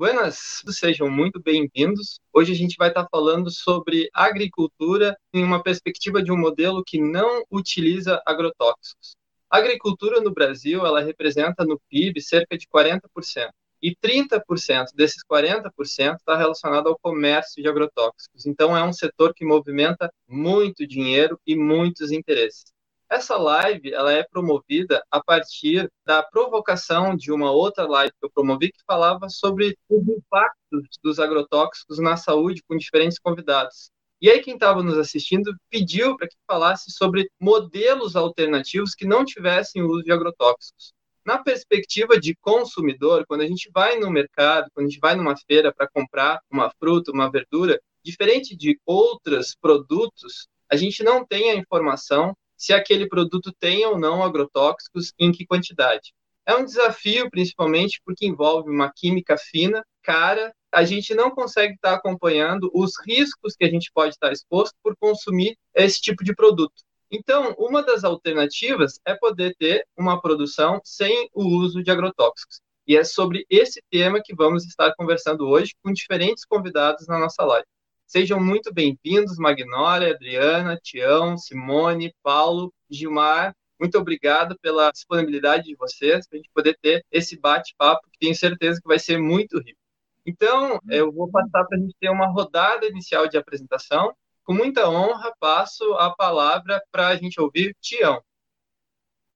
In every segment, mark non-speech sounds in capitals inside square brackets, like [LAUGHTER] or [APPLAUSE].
Buenas, sejam muito bem-vindos. Hoje a gente vai estar falando sobre agricultura em uma perspectiva de um modelo que não utiliza agrotóxicos. A agricultura no Brasil, ela representa no PIB cerca de 40%. E 30% desses 40% está relacionado ao comércio de agrotóxicos. Então, é um setor que movimenta muito dinheiro e muitos interesses. Essa live ela é promovida a partir da provocação de uma outra live que eu promovi que falava sobre os impactos dos agrotóxicos na saúde com diferentes convidados. E aí quem estava nos assistindo pediu para que falasse sobre modelos alternativos que não tivessem o uso de agrotóxicos. Na perspectiva de consumidor, quando a gente vai no mercado, quando a gente vai numa feira para comprar uma fruta, uma verdura, diferente de outros produtos, a gente não tem a informação se aquele produto tem ou não agrotóxicos e em que quantidade. É um desafio, principalmente porque envolve uma química fina, cara. A gente não consegue estar acompanhando os riscos que a gente pode estar exposto por consumir esse tipo de produto. Então, uma das alternativas é poder ter uma produção sem o uso de agrotóxicos. E é sobre esse tema que vamos estar conversando hoje com diferentes convidados na nossa live. Sejam muito bem-vindos, Magnólia, Adriana, Tião, Simone, Paulo, Gilmar. Muito obrigado pela disponibilidade de vocês para a gente poder ter esse bate-papo, que tenho certeza que vai ser muito rico. Então, eu vou passar para a gente ter uma rodada inicial de apresentação. Com muita honra, passo a palavra para a gente ouvir Tião.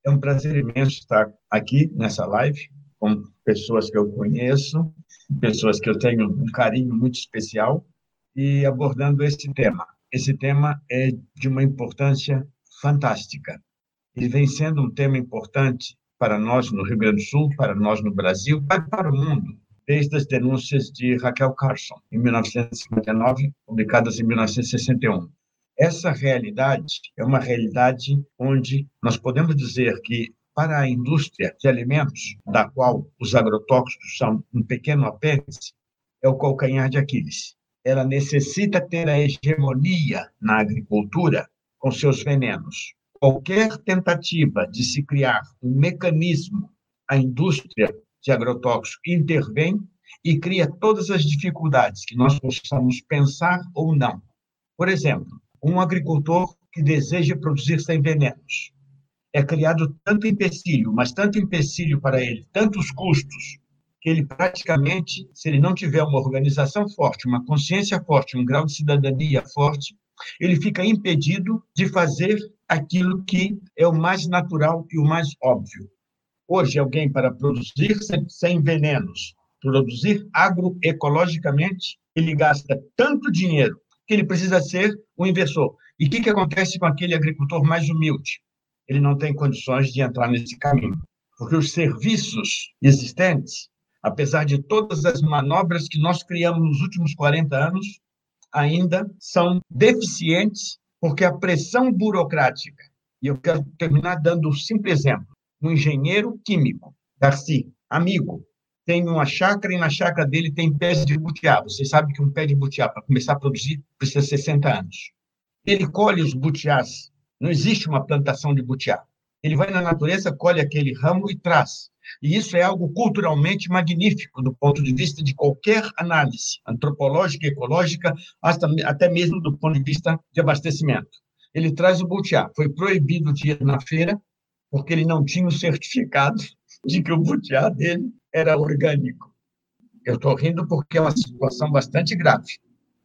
É um prazer imenso estar aqui nessa live com pessoas que eu conheço, pessoas que eu tenho um carinho muito especial e abordando esse tema. Esse tema é de uma importância fantástica. Ele vem sendo um tema importante para nós no Rio Grande do Sul, para nós no Brasil, para o mundo, desde as denúncias de Raquel Carson, em 1959, publicadas em 1961. Essa realidade é uma realidade onde nós podemos dizer que, para a indústria de alimentos, da qual os agrotóxicos são um pequeno apêndice, é o calcanhar de Aquiles ela necessita ter a hegemonia na agricultura com seus venenos. Qualquer tentativa de se criar um mecanismo, a indústria de agrotóxicos intervém e cria todas as dificuldades que nós possamos pensar ou não. Por exemplo, um agricultor que deseja produzir sem venenos. É criado tanto empecilho, mas tanto empecilho para ele, tantos custos, que ele praticamente, se ele não tiver uma organização forte, uma consciência forte, um grau de cidadania forte, ele fica impedido de fazer aquilo que é o mais natural e o mais óbvio. Hoje, alguém para produzir sem venenos, produzir agroecologicamente, ele gasta tanto dinheiro que ele precisa ser um inversor. E o que, que acontece com aquele agricultor mais humilde? Ele não tem condições de entrar nesse caminho, porque os serviços existentes apesar de todas as manobras que nós criamos nos últimos 40 anos, ainda são deficientes, porque a pressão burocrática, e eu quero terminar dando um simples exemplo: um engenheiro químico, Darcy, amigo, tem uma chácara e na chácara dele tem pés de butiá. Você sabe que um pé de butiá, para começar a produzir, precisa de 60 anos. Ele colhe os butiás. Não existe uma plantação de butiá. Ele vai na natureza, colhe aquele ramo e traz. E isso é algo culturalmente magnífico do ponto de vista de qualquer análise antropológica, ecológica, até mesmo do ponto de vista de abastecimento. Ele traz o butiá. Foi proibido de ir na feira porque ele não tinha o certificado de que o butiá dele era orgânico. Eu estou rindo porque é uma situação bastante grave.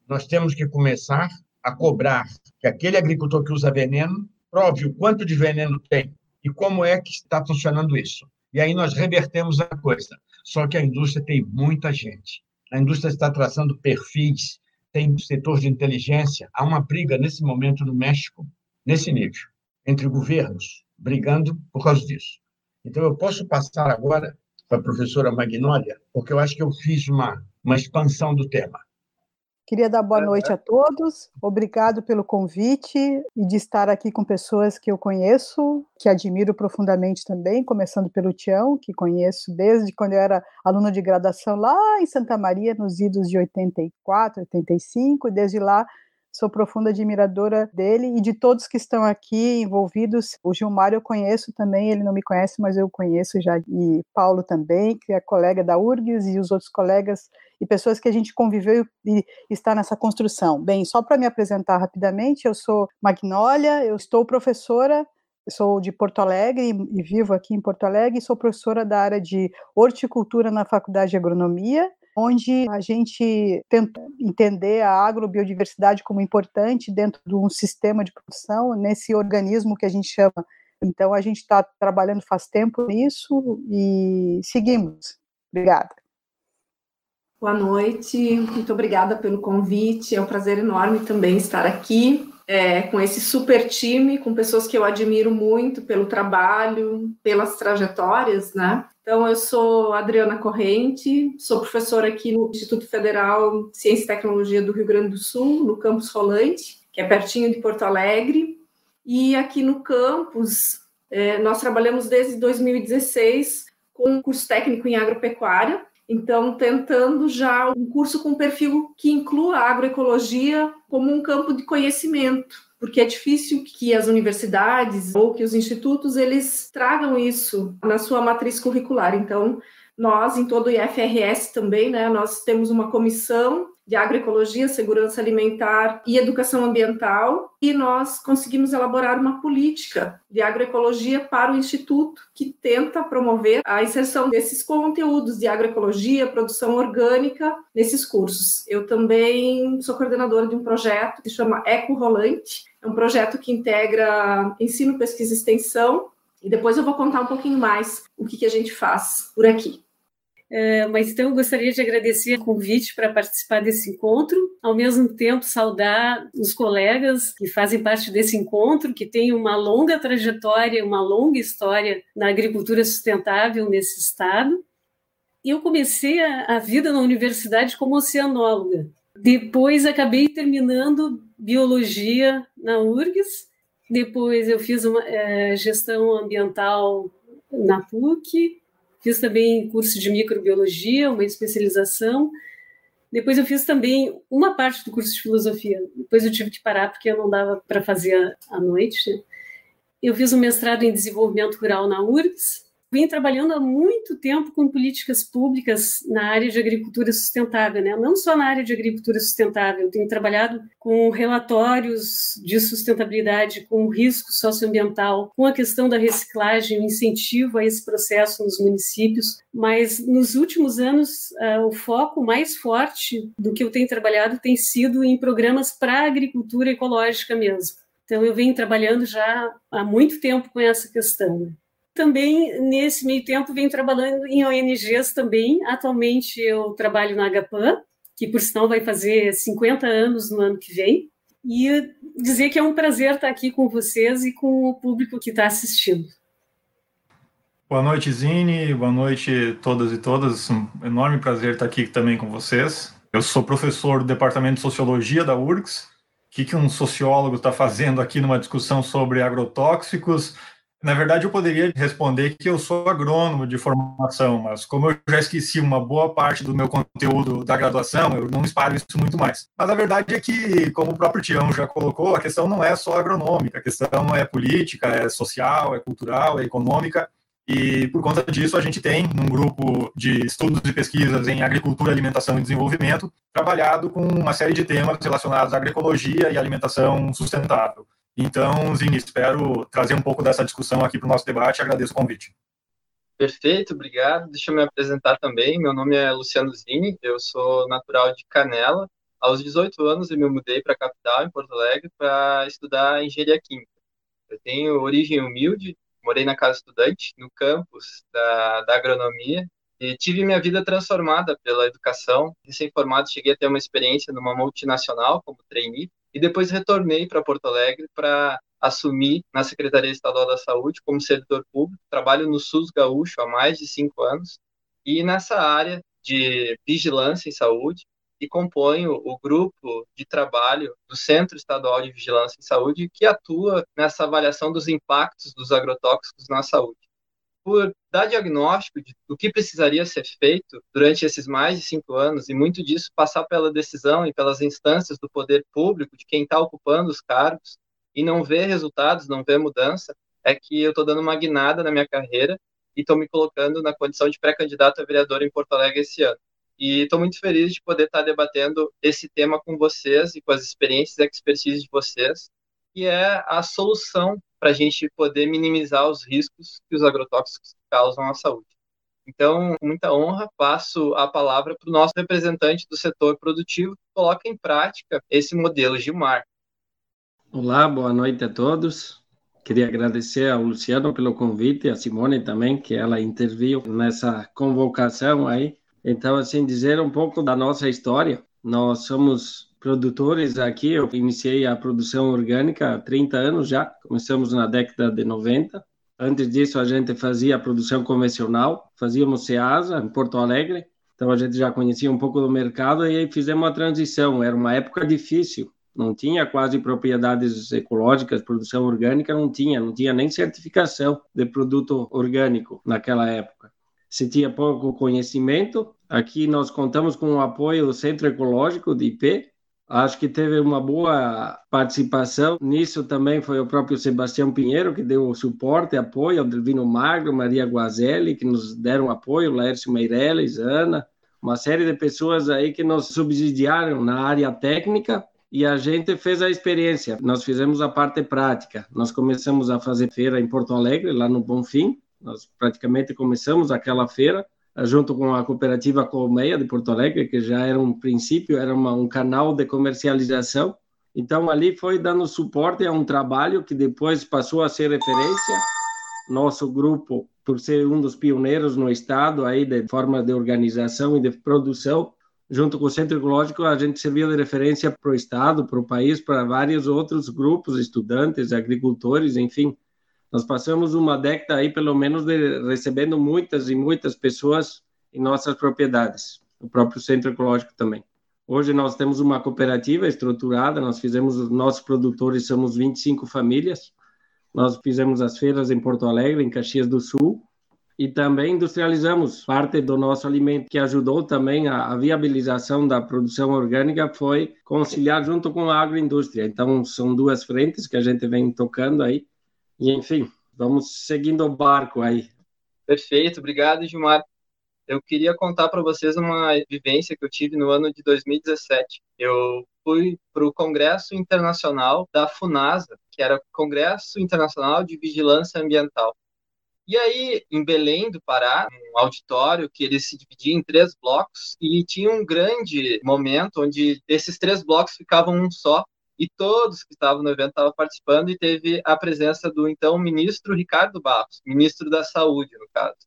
Nós temos que começar a cobrar que aquele agricultor que usa veneno prove o quanto de veneno tem e como é que está funcionando isso. E aí nós revertemos a coisa. Só que a indústria tem muita gente. A indústria está traçando perfis, tem setor de inteligência. Há uma briga nesse momento no México, nesse nível, entre governos, brigando por causa disso. Então, eu posso passar agora para a professora Magnólia, porque eu acho que eu fiz uma, uma expansão do tema. Queria dar boa noite a todos. Obrigado pelo convite e de estar aqui com pessoas que eu conheço, que admiro profundamente também, começando pelo Tião, que conheço desde quando eu era aluna de graduação lá em Santa Maria, nos idos de 84, 85, e desde lá sou profunda admiradora dele e de todos que estão aqui envolvidos. O Gilmar eu conheço também, ele não me conhece, mas eu conheço já, e Paulo também, que é colega da URGS, e os outros colegas e pessoas que a gente conviveu e está nessa construção. Bem, só para me apresentar rapidamente, eu sou Magnólia, eu estou professora sou de Porto Alegre e vivo aqui em Porto Alegre, sou professora da área de horticultura na Faculdade de Agronomia onde a gente tenta entender a agrobiodiversidade como importante dentro de um sistema de produção, nesse organismo que a gente chama. Então, a gente está trabalhando faz tempo nisso e seguimos. Obrigada. Boa noite, muito obrigada pelo convite. É um prazer enorme também estar aqui é, com esse super time, com pessoas que eu admiro muito pelo trabalho, pelas trajetórias, né? Então, eu sou Adriana Corrente, sou professora aqui no Instituto Federal de Ciência e Tecnologia do Rio Grande do Sul, no campus Rolante, que é pertinho de Porto Alegre. E aqui no campus, é, nós trabalhamos desde 2016 com um curso técnico em agropecuária, então, tentando já um curso com perfil que inclua a agroecologia como um campo de conhecimento porque é difícil que as universidades ou que os institutos eles tragam isso na sua matriz curricular. Então, nós, em todo o IFRS também, né, nós temos uma comissão de agroecologia, segurança alimentar e educação ambiental, e nós conseguimos elaborar uma política de agroecologia para o Instituto que tenta promover a inserção desses conteúdos de agroecologia, produção orgânica nesses cursos. Eu também sou coordenadora de um projeto que chama Eco Rolante, é um projeto que integra ensino, pesquisa e extensão, e depois eu vou contar um pouquinho mais o que, que a gente faz por aqui. É, mas então eu gostaria de agradecer o convite para participar desse encontro, ao mesmo tempo saudar os colegas que fazem parte desse encontro, que têm uma longa trajetória, uma longa história na agricultura sustentável nesse estado. Eu comecei a vida na universidade como oceanóloga. Depois acabei terminando biologia na URGS. Depois eu fiz uma é, gestão ambiental na PUC Fiz também curso de microbiologia, uma especialização. Depois eu fiz também uma parte do curso de filosofia. Depois eu tive que parar porque eu não dava para fazer à noite. Eu fiz um mestrado em desenvolvimento rural na URGS vim trabalhando há muito tempo com políticas públicas na área de agricultura sustentável, né? não só na área de agricultura sustentável, tenho trabalhado com relatórios de sustentabilidade, com risco socioambiental, com a questão da reciclagem, o incentivo a esse processo nos municípios, mas nos últimos anos uh, o foco mais forte do que eu tenho trabalhado tem sido em programas para a agricultura ecológica mesmo. Então eu venho trabalhando já há muito tempo com essa questão. Né? Também, nesse meio tempo, venho trabalhando em ONGs também. Atualmente, eu trabalho na HPAN, que, por sinal, vai fazer 50 anos no ano que vem. E dizer que é um prazer estar aqui com vocês e com o público que está assistindo. Boa noite, Zine. Boa noite todas e todas. Um enorme prazer estar aqui também com vocês. Eu sou professor do Departamento de Sociologia da URGS. O que, que um sociólogo está fazendo aqui numa discussão sobre agrotóxicos na verdade, eu poderia responder que eu sou agrônomo de formação, mas como eu já esqueci uma boa parte do meu conteúdo da graduação, eu não espalho isso muito mais. Mas a verdade é que, como o próprio Tião já colocou, a questão não é só agronômica, a questão é política, é social, é cultural, é econômica. E por conta disso, a gente tem um grupo de estudos e pesquisas em agricultura, alimentação e desenvolvimento, trabalhado com uma série de temas relacionados à agroecologia e alimentação sustentável. Então, Zini, espero trazer um pouco dessa discussão aqui para o nosso debate. Agradeço o convite. Perfeito, obrigado. Deixa eu me apresentar também. Meu nome é Luciano Zini, eu sou natural de Canela. Aos 18 anos, eu me mudei para a capital, em Porto Alegre, para estudar engenharia química. Eu tenho origem humilde, morei na casa estudante, no campus da, da agronomia, e tive minha vida transformada pela educação. Recém-formado, cheguei a ter uma experiência numa multinacional como trainee, e depois retornei para Porto Alegre para assumir na Secretaria Estadual da Saúde como servidor público. Trabalho no SUS Gaúcho há mais de cinco anos e nessa área de vigilância em saúde e componho o grupo de trabalho do Centro Estadual de Vigilância em Saúde que atua nessa avaliação dos impactos dos agrotóxicos na saúde. Por dar diagnóstico de, do que precisaria ser feito durante esses mais de cinco anos, e muito disso passar pela decisão e pelas instâncias do poder público, de quem está ocupando os cargos, e não ver resultados, não ver mudança, é que eu estou dando uma guinada na minha carreira e estou me colocando na condição de pré-candidato a vereador em Porto Alegre esse ano. E estou muito feliz de poder estar tá debatendo esse tema com vocês e com as experiências e expertise de vocês, que é a solução para a gente poder minimizar os riscos que os agrotóxicos causam à saúde. Então, muita honra, passo a palavra para o nosso representante do setor produtivo que coloca em prática esse modelo Gilmar. Olá, boa noite a todos. Queria agradecer ao Luciano pelo convite, e a Simone também, que ela interviu nessa convocação aí. Então, assim, dizer um pouco da nossa história. Nós somos produtores aqui. Eu iniciei a produção orgânica há 30 anos já, começamos na década de 90. Antes disso, a gente fazia a produção convencional, fazíamos SEASA em Porto Alegre, então a gente já conhecia um pouco do mercado e aí fizemos a transição. Era uma época difícil, não tinha quase propriedades ecológicas, produção orgânica não tinha, não tinha nem certificação de produto orgânico naquela época. Se tinha pouco conhecimento, aqui nós contamos com o apoio do Centro Ecológico de IP, Acho que teve uma boa participação. Nisso também foi o próprio Sebastião Pinheiro, que deu suporte, apoio, ao Magro, Maria Guazelli, que nos deram apoio, Laércio Meirelles, Ana, uma série de pessoas aí que nos subsidiaram na área técnica e a gente fez a experiência. Nós fizemos a parte prática. Nós começamos a fazer feira em Porto Alegre, lá no Bonfim. Nós praticamente começamos aquela feira junto com a cooperativa Colmeia de Porto Alegre, que já era um princípio, era uma, um canal de comercialização. Então, ali foi dando suporte a um trabalho que depois passou a ser referência. Nosso grupo, por ser um dos pioneiros no estado aí de forma de organização e de produção, junto com o Centro Ecológico, a gente serviu de referência para o estado, para o país, para vários outros grupos, estudantes, agricultores, enfim, nós passamos uma década aí, pelo menos, de, recebendo muitas e muitas pessoas em nossas propriedades, o próprio centro ecológico também. Hoje nós temos uma cooperativa estruturada, nós fizemos, os nossos produtores somos 25 famílias, nós fizemos as feiras em Porto Alegre, em Caxias do Sul, e também industrializamos parte do nosso alimento, que ajudou também a, a, viabilização da produção orgânica, foi conciliar junto com a agroindústria. Então, são duas frentes que a gente vem tocando aí, e, enfim, vamos seguindo o barco aí. Perfeito, obrigado, Gilmar. Eu queria contar para vocês uma vivência que eu tive no ano de 2017. Eu fui para o Congresso Internacional da FUNASA, que era Congresso Internacional de Vigilância Ambiental. E aí, em Belém do Pará, um auditório que ele se dividia em três blocos e tinha um grande momento onde esses três blocos ficavam um só e todos que estavam no evento estavam participando e teve a presença do então ministro Ricardo Barros, ministro da Saúde, no caso.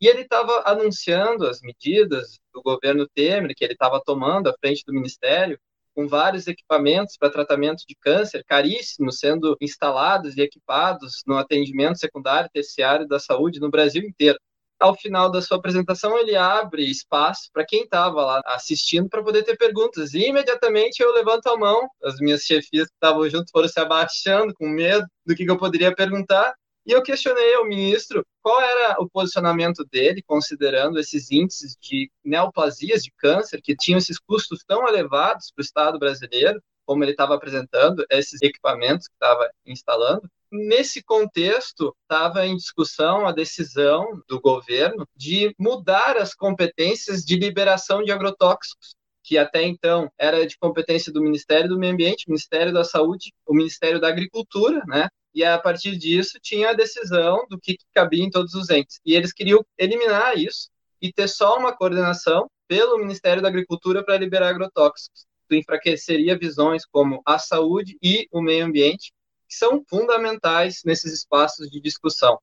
E ele estava anunciando as medidas do governo Temer que ele estava tomando à frente do ministério, com vários equipamentos para tratamento de câncer caríssimos sendo instalados e equipados no atendimento secundário e terciário da saúde no Brasil inteiro ao final da sua apresentação, ele abre espaço para quem estava lá assistindo para poder ter perguntas. E imediatamente eu levanto a mão, as minhas chefias que estavam junto foram se abaixando com medo do que, que eu poderia perguntar. E eu questionei ao ministro qual era o posicionamento dele, considerando esses índices de neoplasias de câncer, que tinham esses custos tão elevados para o Estado brasileiro, como ele estava apresentando, esses equipamentos que estava instalando. Nesse contexto, estava em discussão a decisão do governo de mudar as competências de liberação de agrotóxicos, que até então era de competência do Ministério do Meio Ambiente, Ministério da Saúde, o Ministério da Agricultura, né? E a partir disso tinha a decisão do que cabia em todos os entes. E eles queriam eliminar isso e ter só uma coordenação pelo Ministério da Agricultura para liberar agrotóxicos. Isso enfraqueceria visões como a saúde e o meio ambiente, que são fundamentais nesses espaços de discussão.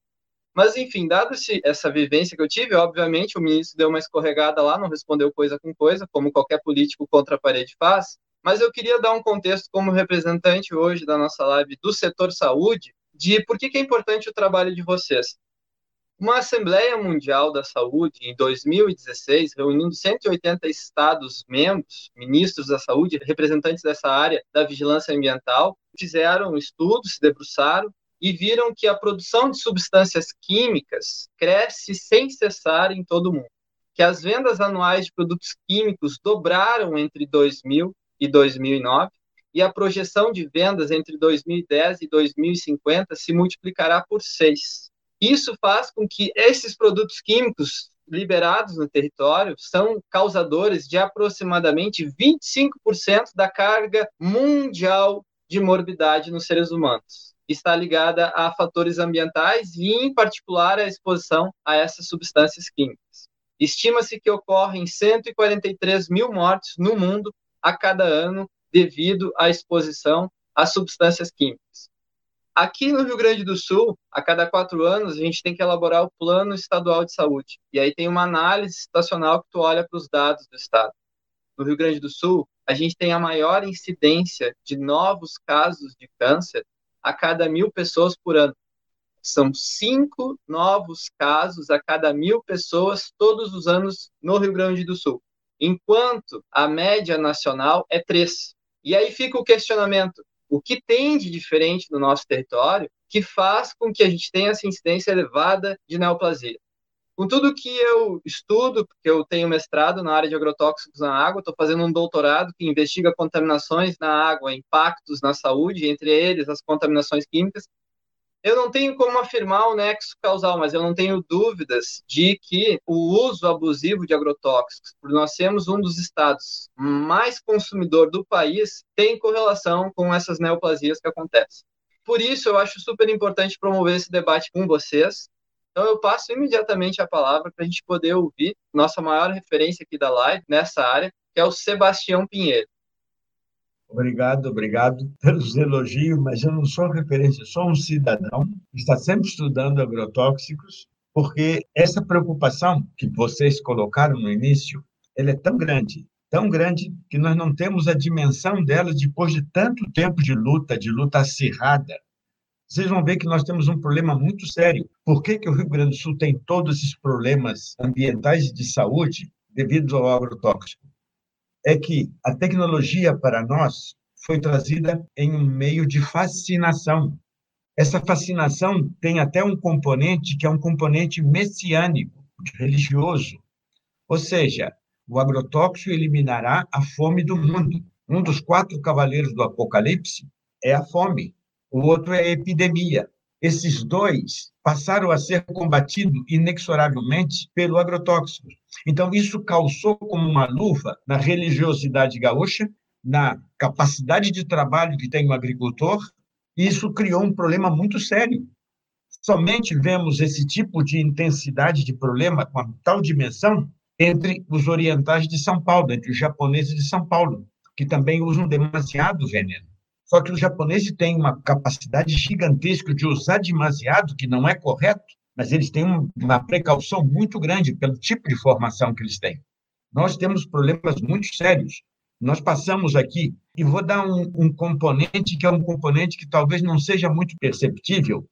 Mas, enfim, dado essa vivência que eu tive, obviamente o ministro deu uma escorregada lá, não respondeu coisa com coisa, como qualquer político contra a parede faz. Mas eu queria dar um contexto como representante hoje da nossa live do setor saúde, de por que, é importante o trabalho de vocês. Uma Assembleia Mundial da Saúde, em 2016, reunindo 180 Estados-membros, ministros da saúde, representantes dessa área da vigilância ambiental, fizeram estudos, se debruçaram e viram que a produção de substâncias químicas cresce sem cessar em todo o mundo. Que as vendas anuais de produtos químicos dobraram entre 2000 e 2009 e a projeção de vendas entre 2010 e 2050 se multiplicará por seis. Isso faz com que esses produtos químicos liberados no território são causadores de aproximadamente 25% da carga mundial de morbidade nos seres humanos está ligada a fatores ambientais e, em particular, a exposição a essas substâncias químicas. Estima-se que ocorrem 143 mil mortes no mundo a cada ano devido à exposição a substâncias químicas. Aqui no Rio Grande do Sul, a cada quatro anos, a gente tem que elaborar o Plano Estadual de Saúde. E aí tem uma análise estacional que tu olha para os dados do Estado. No Rio Grande do Sul, a gente tem a maior incidência de novos casos de câncer a cada mil pessoas por ano. São cinco novos casos a cada mil pessoas todos os anos no Rio Grande do Sul, enquanto a média nacional é três. E aí fica o questionamento: o que tem de diferente no nosso território que faz com que a gente tenha essa incidência elevada de neoplasia? Com tudo que eu estudo, porque eu tenho mestrado na área de agrotóxicos na água, estou fazendo um doutorado que investiga contaminações na água, impactos na saúde, entre eles as contaminações químicas. Eu não tenho como afirmar o nexo causal, mas eu não tenho dúvidas de que o uso abusivo de agrotóxicos, por nós sermos um dos estados mais consumidor do país, tem correlação com essas neoplasias que acontecem. Por isso, eu acho super importante promover esse debate com vocês, então eu passo imediatamente a palavra para a gente poder ouvir nossa maior referência aqui da live nessa área, que é o Sebastião Pinheiro. Obrigado, obrigado pelos elogios, mas eu não sou referência, sou um cidadão que está sempre estudando agrotóxicos, porque essa preocupação que vocês colocaram no início, ela é tão grande, tão grande que nós não temos a dimensão dela depois de tanto tempo de luta, de luta acirrada, vocês vão ver que nós temos um problema muito sério. Por que, que o Rio Grande do Sul tem todos esses problemas ambientais e de saúde devido ao agrotóxico? É que a tecnologia para nós foi trazida em um meio de fascinação. Essa fascinação tem até um componente que é um componente messiânico, religioso. Ou seja, o agrotóxico eliminará a fome do mundo. Um dos quatro cavaleiros do Apocalipse é a fome o outro é a epidemia. Esses dois passaram a ser combatidos inexoravelmente pelo agrotóxico. Então, isso calçou como uma luva na religiosidade gaúcha, na capacidade de trabalho que tem o agricultor, e isso criou um problema muito sério. Somente vemos esse tipo de intensidade de problema com a tal dimensão entre os orientais de São Paulo, entre os japoneses de São Paulo, que também usam demasiado veneno. Só que os japoneses têm uma capacidade gigantesca de usar demasiado, que não é correto, mas eles têm uma precaução muito grande pelo tipo de formação que eles têm. Nós temos problemas muito sérios. Nós passamos aqui, e vou dar um, um componente que é um componente que talvez não seja muito perceptível.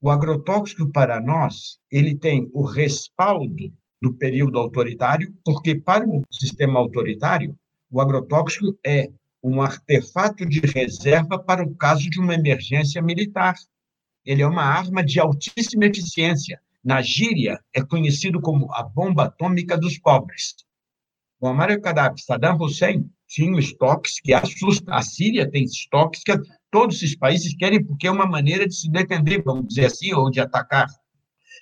O agrotóxico, para nós, ele tem o respaldo do período autoritário, porque para o sistema autoritário, o agrotóxico é um artefato de reserva para o caso de uma emergência militar. Ele é uma arma de altíssima eficiência. Na gíria, é conhecido como a bomba atômica dos pobres. O Muammar Gaddafi, Saddam Hussein, tinham estoques que assustam. A Síria tem estoques que todos esses países querem, porque é uma maneira de se defender, vamos dizer assim, ou de atacar.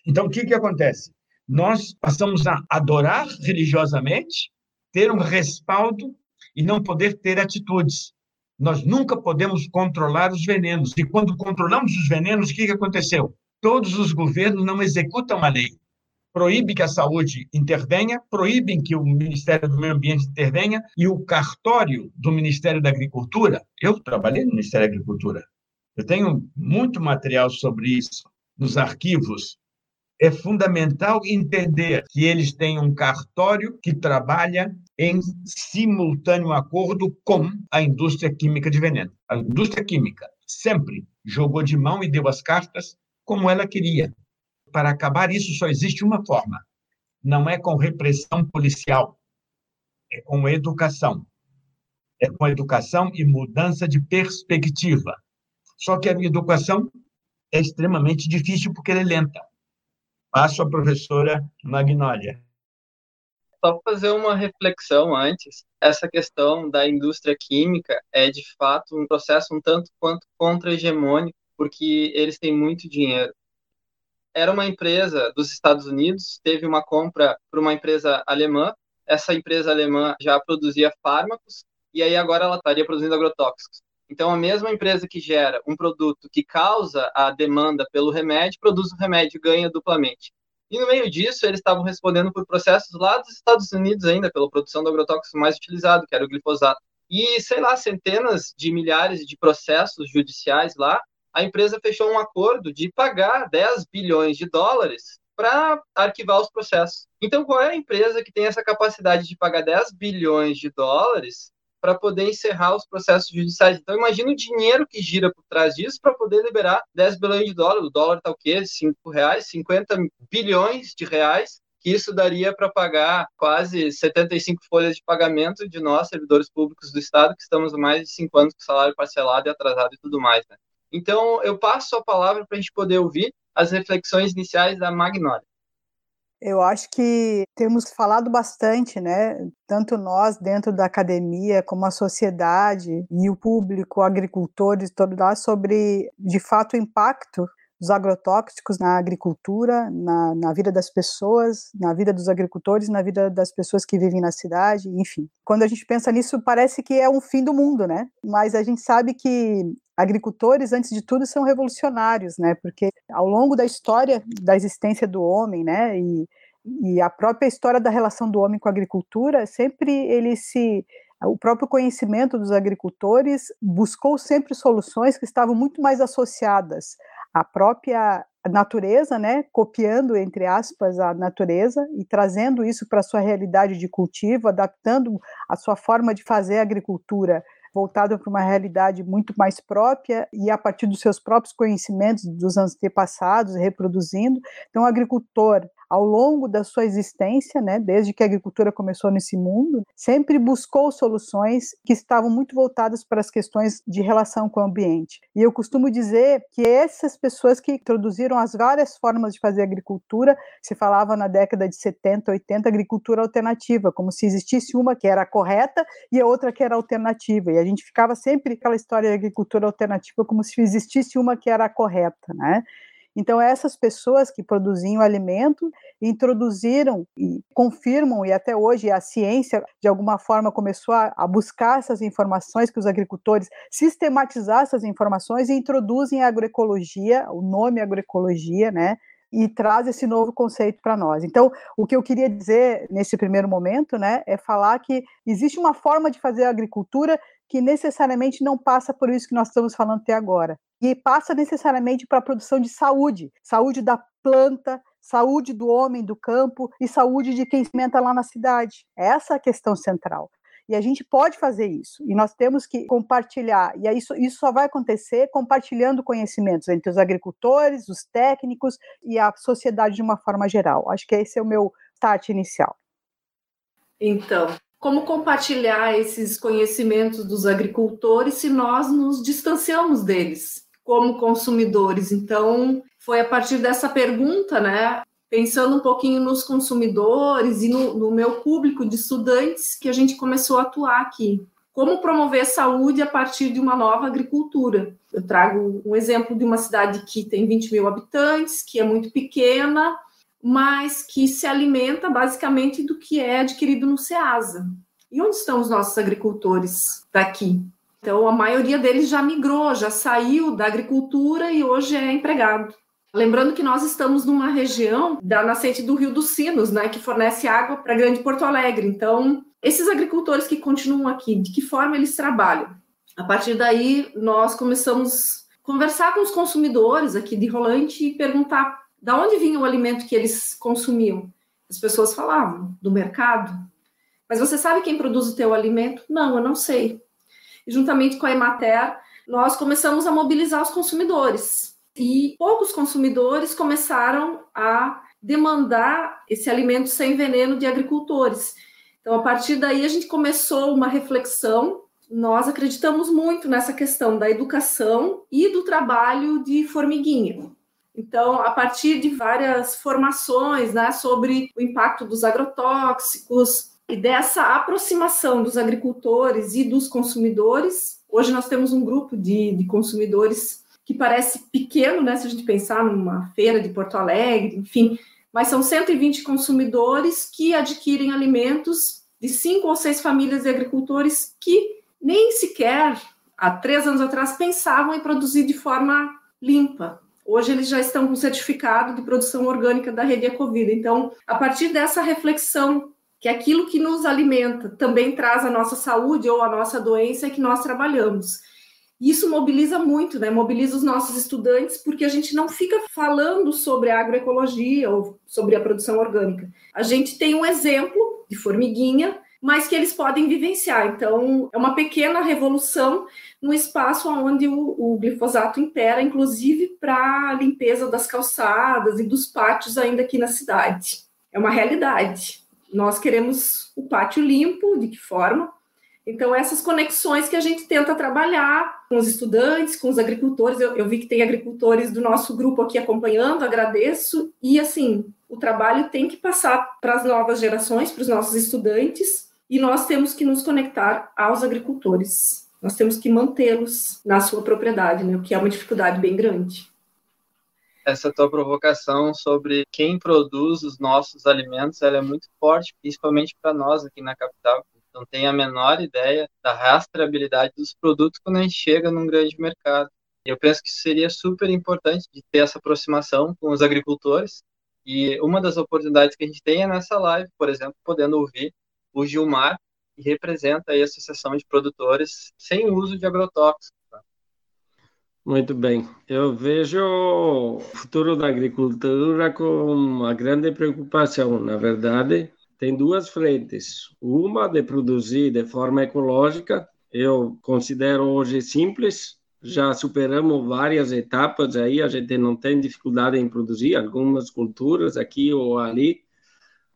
Então, o que, que acontece? Nós passamos a adorar religiosamente, ter um respaldo e não poder ter atitudes. Nós nunca podemos controlar os venenos. E quando controlamos os venenos, o que, aconteceu? Todos os governos não executam a lei. Proíbe que a saúde intervenha, proíbem que o Ministério do Meio Ambiente intervenha e o cartório do Ministério da Agricultura. Eu trabalhei no Ministério da Agricultura. Eu tenho muito material sobre isso nos arquivos é fundamental entender que eles têm um cartório que trabalha em simultâneo acordo com a indústria química de veneno. A indústria química sempre jogou de mão e deu as cartas como ela queria. Para acabar isso, só existe uma forma: não é com repressão policial, é com educação. É com educação e mudança de perspectiva. Só que a educação é extremamente difícil porque ela é lenta. Passo a professora Magnólia. Só fazer uma reflexão antes. Essa questão da indústria química é, de fato, um processo um tanto quanto contra-hegemônico, porque eles têm muito dinheiro. Era uma empresa dos Estados Unidos, teve uma compra para uma empresa alemã. Essa empresa alemã já produzia fármacos, e aí agora ela estaria produzindo agrotóxicos. Então, a mesma empresa que gera um produto que causa a demanda pelo remédio, produz o remédio e ganha duplamente. E no meio disso, eles estavam respondendo por processos lá dos Estados Unidos ainda, pela produção do agrotóxico mais utilizado, que era o glifosato. E, sei lá, centenas de milhares de processos judiciais lá, a empresa fechou um acordo de pagar 10 bilhões de dólares para arquivar os processos. Então, qual é a empresa que tem essa capacidade de pagar 10 bilhões de dólares para poder encerrar os processos judiciais. Então, imagina o dinheiro que gira por trás disso para poder liberar 10 bilhões de dólares. O dólar está o quê? 5 reais? 50 bilhões de reais que isso daria para pagar quase 75 folhas de pagamento de nós, servidores públicos do Estado, que estamos há mais de cinco anos com salário parcelado e atrasado e tudo mais. Né? Então, eu passo a palavra para a gente poder ouvir as reflexões iniciais da Magnólia. Eu acho que temos falado bastante, né? Tanto nós dentro da academia, como a sociedade e o público, agricultores, todo lá, sobre de fato o impacto dos agrotóxicos na agricultura, na, na vida das pessoas, na vida dos agricultores, na vida das pessoas que vivem na cidade, enfim. Quando a gente pensa nisso, parece que é um fim do mundo, né? Mas a gente sabe que agricultores, antes de tudo, são revolucionários, né? Porque ao longo da história da existência do homem, né? E, e a própria história da relação do homem com a agricultura, sempre ele se o próprio conhecimento dos agricultores buscou sempre soluções que estavam muito mais associadas à própria natureza, né, copiando entre aspas a natureza e trazendo isso para a sua realidade de cultivo, adaptando a sua forma de fazer agricultura voltado para uma realidade muito mais própria e a partir dos seus próprios conhecimentos dos antepassados, reproduzindo. Então, o agricultor, ao longo da sua existência, né, desde que a agricultura começou nesse mundo, sempre buscou soluções que estavam muito voltadas para as questões de relação com o ambiente. E eu costumo dizer que essas pessoas que introduziram as várias formas de fazer agricultura, se falava na década de 70, 80, agricultura alternativa, como se existisse uma que era correta e a outra que era alternativa. E a gente ficava sempre aquela história de agricultura alternativa como se existisse uma que era correta, né? Então, essas pessoas que produziam alimento introduziram e confirmam, e até hoje a ciência, de alguma forma, começou a, a buscar essas informações, que os agricultores sistematizar essas informações e introduzem a agroecologia, o nome agroecologia, né? e traz esse novo conceito para nós. Então, o que eu queria dizer nesse primeiro momento, né, é falar que existe uma forma de fazer agricultura que necessariamente não passa por isso que nós estamos falando até agora e passa necessariamente para a produção de saúde, saúde da planta, saúde do homem do campo e saúde de quem se menta lá na cidade. Essa é a questão central. E a gente pode fazer isso. E nós temos que compartilhar. E isso, isso só vai acontecer compartilhando conhecimentos entre os agricultores, os técnicos e a sociedade de uma forma geral. Acho que esse é o meu start inicial. Então, como compartilhar esses conhecimentos dos agricultores se nós nos distanciamos deles? como consumidores. Então, foi a partir dessa pergunta, né, pensando um pouquinho nos consumidores e no, no, meu público de estudantes, que a gente começou a atuar aqui. Como promover saúde a partir de uma nova agricultura? Eu trago um exemplo de uma cidade que tem 20 mil habitantes, que é muito pequena, mas que se alimenta basicamente do que é adquirido no SEASA. E onde estão os nossos agricultores daqui? Então, a maioria deles já migrou, já saiu da agricultura e hoje é empregado. Lembrando que nós estamos numa região da nascente do Rio dos Sinos, né, que fornece água para Grande Porto Alegre. Então, esses agricultores que continuam aqui, de que forma eles trabalham? A partir daí, nós começamos a conversar com os consumidores aqui de Rolante e perguntar de onde vinha o alimento que eles consumiam. As pessoas falavam do mercado. Mas você sabe quem produz o teu alimento? Não, eu não sei juntamente com a Emater, nós começamos a mobilizar os consumidores. E poucos consumidores começaram a demandar esse alimento sem veneno de agricultores. Então, a partir daí, a gente começou uma reflexão nós acreditamos muito nessa questão da educação e do trabalho de formiguinha. Então, a partir de várias formações né, sobre o impacto dos agrotóxicos e dessa aproximação dos agricultores e dos consumidores, hoje nós temos um grupo de, de consumidores que parece pequeno, né, se a gente pensar numa feira de Porto Alegre, enfim, mas são 120 consumidores que adquirem alimentos de cinco ou seis famílias de agricultores que nem sequer há três anos atrás pensavam em produzir de forma limpa. Hoje eles já estão com certificado de produção orgânica da rede Ecovida. Então, a partir dessa reflexão que aquilo que nos alimenta também traz a nossa saúde ou a nossa doença é que nós trabalhamos. Isso mobiliza muito, né? Mobiliza os nossos estudantes, porque a gente não fica falando sobre a agroecologia ou sobre a produção orgânica. A gente tem um exemplo de formiguinha, mas que eles podem vivenciar. Então, é uma pequena revolução no espaço onde o, o glifosato impera, inclusive para limpeza das calçadas e dos pátios ainda aqui na cidade. É uma realidade. Nós queremos o pátio limpo, de que forma? Então, essas conexões que a gente tenta trabalhar com os estudantes, com os agricultores. Eu, eu vi que tem agricultores do nosso grupo aqui acompanhando, agradeço. E, assim, o trabalho tem que passar para as novas gerações, para os nossos estudantes, e nós temos que nos conectar aos agricultores. Nós temos que mantê-los na sua propriedade, né? o que é uma dificuldade bem grande essa tua provocação sobre quem produz os nossos alimentos, ela é muito forte, principalmente para nós aqui na capital, não tem a menor ideia da rastreabilidade dos produtos quando a gente chega num grande mercado. Eu penso que seria super importante de ter essa aproximação com os agricultores. E uma das oportunidades que a gente tem é nessa live, por exemplo, podendo ouvir o Gilmar, que representa a Associação de Produtores sem uso de agrotóxicos. Muito bem. Eu vejo o futuro da agricultura com uma grande preocupação. Na verdade, tem duas frentes. Uma de produzir de forma ecológica, eu considero hoje simples, já superamos várias etapas aí, a gente não tem dificuldade em produzir algumas culturas aqui ou ali.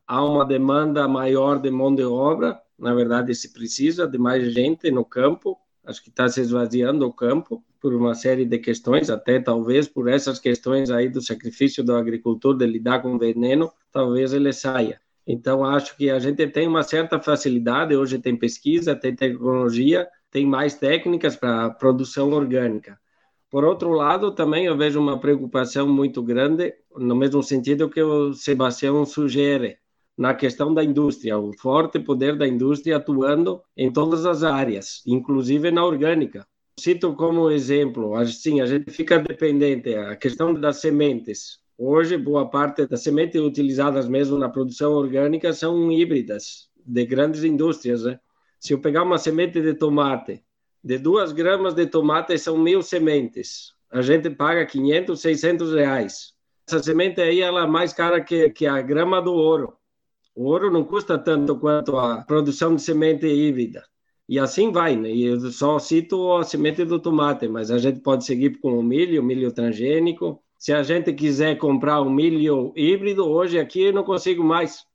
Há uma demanda maior de mão de obra, na verdade se precisa de mais gente no campo, acho que está se esvaziando o campo por uma série de questões, até talvez por essas questões aí do sacrifício do agricultor de lidar com veneno, talvez ele saia. Então, acho que a gente tem uma certa facilidade, hoje tem pesquisa, tem tecnologia, tem mais técnicas para produção orgânica. Por outro lado, também eu vejo uma preocupação muito grande, no mesmo sentido que o Sebastião sugere, na questão da indústria, o forte poder da indústria atuando em todas as áreas, inclusive na orgânica. Cito como exemplo, assim, a gente fica dependente, a questão das sementes. Hoje, boa parte das sementes utilizadas mesmo na produção orgânica são híbridas de grandes indústrias. Né? Se eu pegar uma semente de tomate, de duas gramas de tomate são mil sementes. A gente paga 500, 600 reais. Essa semente aí ela é mais cara que, que a grama do ouro. O ouro não custa tanto quanto a produção de semente híbrida. E assim vai, né? E eu só cito a semente do tomate, mas a gente pode seguir com o milho, milho transgênico, se a gente quiser comprar um milho híbrido, hoje aqui eu não consigo mais.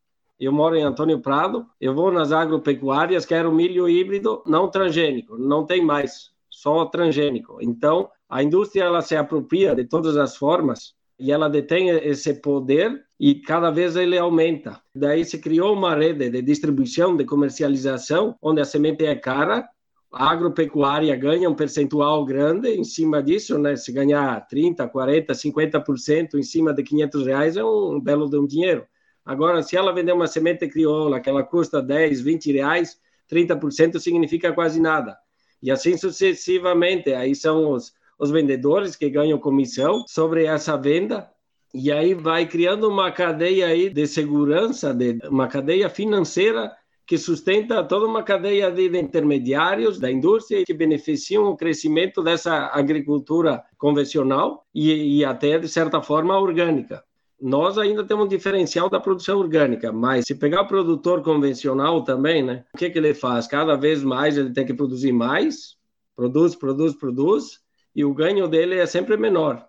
Eu moro em Antônio Prado, eu vou nas agropecuárias, quero milho híbrido não transgênico, não tem mais, só transgênico. Então, a indústria ela se apropria de todas as formas e ela detém esse poder e cada vez ele aumenta. Daí se criou uma rede de distribuição, de comercialização, onde a semente é cara a agropecuária ganha um percentual grande em cima disso, né? Se ganhar 30, 40, 50% em cima de 500 reais é um belo de um dinheiro. Agora, se ela vender uma semente crioula que ela custa 10, 20 reais, 30% significa quase nada. E assim sucessivamente. Aí são os, os vendedores que ganham comissão sobre essa venda. E aí vai criando uma cadeia aí de segurança, de, uma cadeia financeira que sustenta toda uma cadeia de intermediários da indústria que beneficiam o crescimento dessa agricultura convencional e, e até, de certa forma, orgânica. Nós ainda temos um diferencial da produção orgânica, mas se pegar o produtor convencional também, né, o que, que ele faz? Cada vez mais ele tem que produzir mais, produz, produz, produz, e o ganho dele é sempre menor.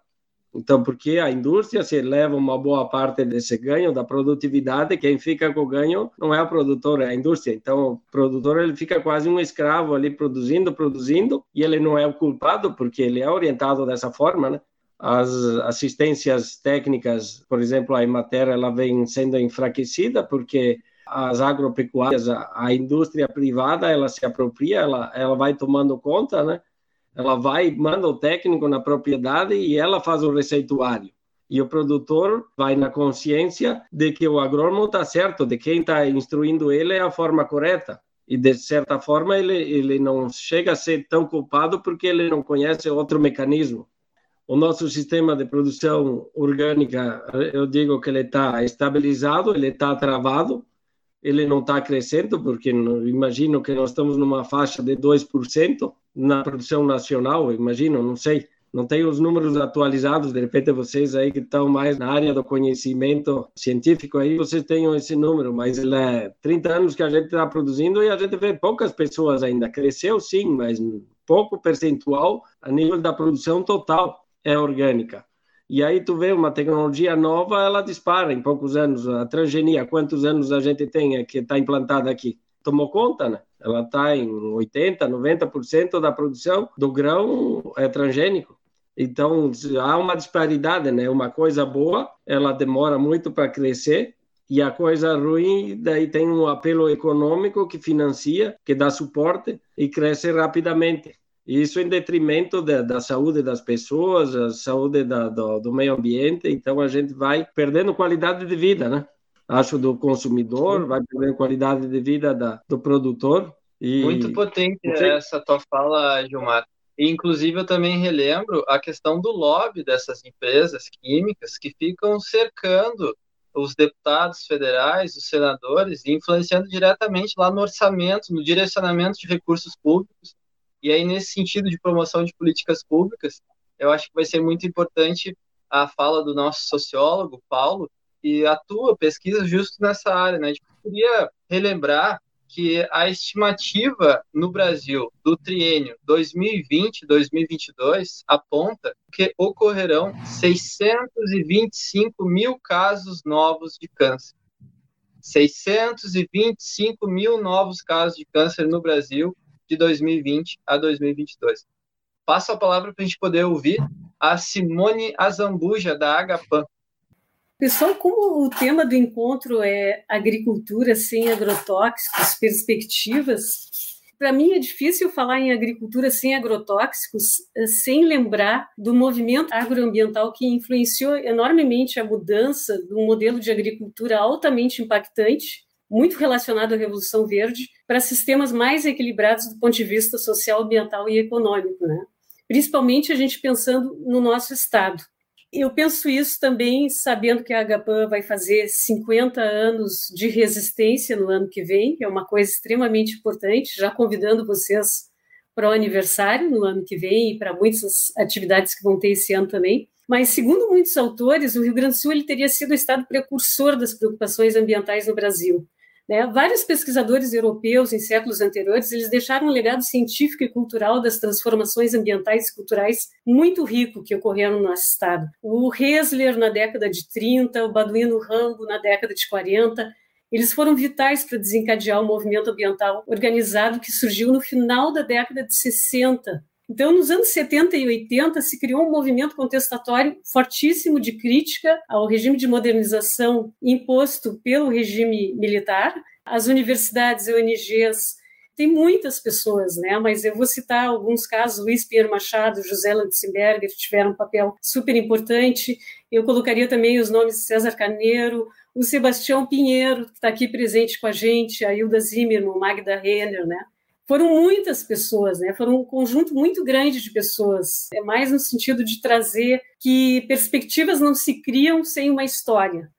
Então, porque a indústria se leva uma boa parte desse ganho da produtividade, quem fica com o ganho não é o produtor, é a indústria. Então, o produtor ele fica quase um escravo ali produzindo, produzindo, e ele não é o culpado porque ele é orientado dessa forma, né? As assistências técnicas, por exemplo, a Emater, ela vem sendo enfraquecida porque as agropecuárias, a, a indústria privada, ela se apropria, ela, ela vai tomando conta, né? Ela vai, manda o técnico na propriedade e ela faz o receituário. E o produtor vai na consciência de que o agrônomo está certo, de quem está instruindo ele é a forma correta. E, de certa forma, ele, ele não chega a ser tão culpado porque ele não conhece outro mecanismo. O nosso sistema de produção orgânica, eu digo que ele está estabilizado, ele está travado, ele não está crescendo, porque imagino que nós estamos numa faixa de 2% na produção nacional, imagino, não sei. Não tenho os números atualizados, de repente vocês aí que estão mais na área do conhecimento científico aí, vocês tenham esse número, mas ele é 30 anos que a gente está produzindo e a gente vê poucas pessoas ainda. Cresceu sim, mas pouco percentual a nível da produção total é orgânica. E aí tu vê uma tecnologia nova, ela dispara em poucos anos. A transgenia, quantos anos a gente tem que está implantada aqui? Tomou conta, né? Ela está em 80, 90% da produção do grão é transgênico. Então há uma disparidade, né? Uma coisa boa, ela demora muito para crescer e a coisa ruim daí tem um apelo econômico que financia, que dá suporte e cresce rapidamente. Isso em detrimento da, da saúde das pessoas, a saúde da, do, do, meio ambiente. Então a gente vai perdendo qualidade de vida, né? Acho do consumidor, vai perdendo qualidade de vida da, do produtor. E... Muito potente essa tua fala, Gilmar. E, inclusive, eu também relembro a questão do lobby dessas empresas químicas que ficam cercando os deputados federais, os senadores, e influenciando diretamente lá no orçamento, no direcionamento de recursos públicos e aí, nesse sentido de promoção de políticas públicas, eu acho que vai ser muito importante a fala do nosso sociólogo, Paulo, e a tua pesquisa justo nessa área, né? A gente queria relembrar que a estimativa no Brasil do triênio 2020-2022 aponta que ocorrerão 625 mil casos novos de câncer. 625 mil novos casos de câncer no Brasil de 2020 a 2022. Passo a palavra para a gente poder ouvir a Simone Azambuja, da Agapan. Pessoal, como o tema do encontro é agricultura sem agrotóxicos, perspectivas, para mim é difícil falar em agricultura sem agrotóxicos eh, sem lembrar do movimento agroambiental que influenciou enormemente a mudança um modelo de agricultura altamente impactante muito relacionado à Revolução Verde, para sistemas mais equilibrados do ponto de vista social, ambiental e econômico, né? principalmente a gente pensando no nosso Estado. Eu penso isso também sabendo que a Agapan vai fazer 50 anos de resistência no ano que vem, que é uma coisa extremamente importante, já convidando vocês para o aniversário no ano que vem e para muitas atividades que vão ter esse ano também. Mas, segundo muitos autores, o Rio Grande do Sul ele teria sido o estado precursor das preocupações ambientais no Brasil. Né? Vários pesquisadores europeus em séculos anteriores eles deixaram um legado científico e cultural das transformações ambientais e culturais muito rico que ocorreram no nosso estado. O Hesler na década de 30, o Baduino Rambo na década de 40, eles foram vitais para desencadear o movimento ambiental organizado que surgiu no final da década de 60 então, nos anos 70 e 80, se criou um movimento contestatório fortíssimo de crítica ao regime de modernização imposto pelo regime militar. As universidades e ONGs tem muitas pessoas, né? Mas eu vou citar alguns casos. Luiz Pierre Machado, José Lantzenberger tiveram um papel super importante. Eu colocaria também os nomes de César Carneiro, o Sebastião Pinheiro, que está aqui presente com a gente, a Hilda Zimmermann, Magda Renner, né? Foram muitas pessoas, né? Foram um conjunto muito grande de pessoas. É mais no sentido de trazer que perspectivas não se criam sem uma história.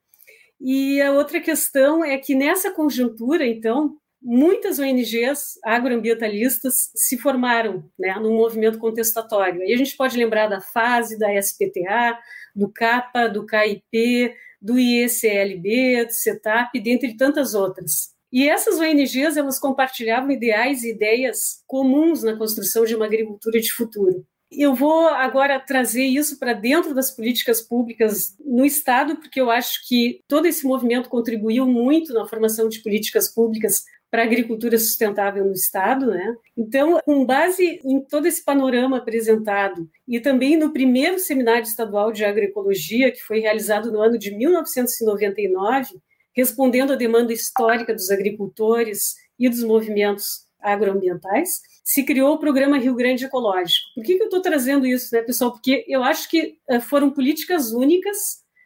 E a outra questão é que nessa conjuntura, então, muitas ONGs agroambientalistas se formaram né, num movimento contestatório. E a gente pode lembrar da FASE, da SPTA, do CAPA, do KIP, do IECLB, do CETAP, dentre tantas outras. E essas ONGs elas compartilhavam ideais e ideias comuns na construção de uma agricultura de futuro. Eu vou agora trazer isso para dentro das políticas públicas no Estado, porque eu acho que todo esse movimento contribuiu muito na formação de políticas públicas para a agricultura sustentável no Estado. Né? Então, com base em todo esse panorama apresentado e também no primeiro seminário estadual de agroecologia, que foi realizado no ano de 1999, respondendo à demanda histórica dos agricultores e dos movimentos agroambientais, se criou o programa Rio Grande Ecológico. Por que, que eu estou trazendo isso, né, pessoal? Porque eu acho que uh, foram políticas únicas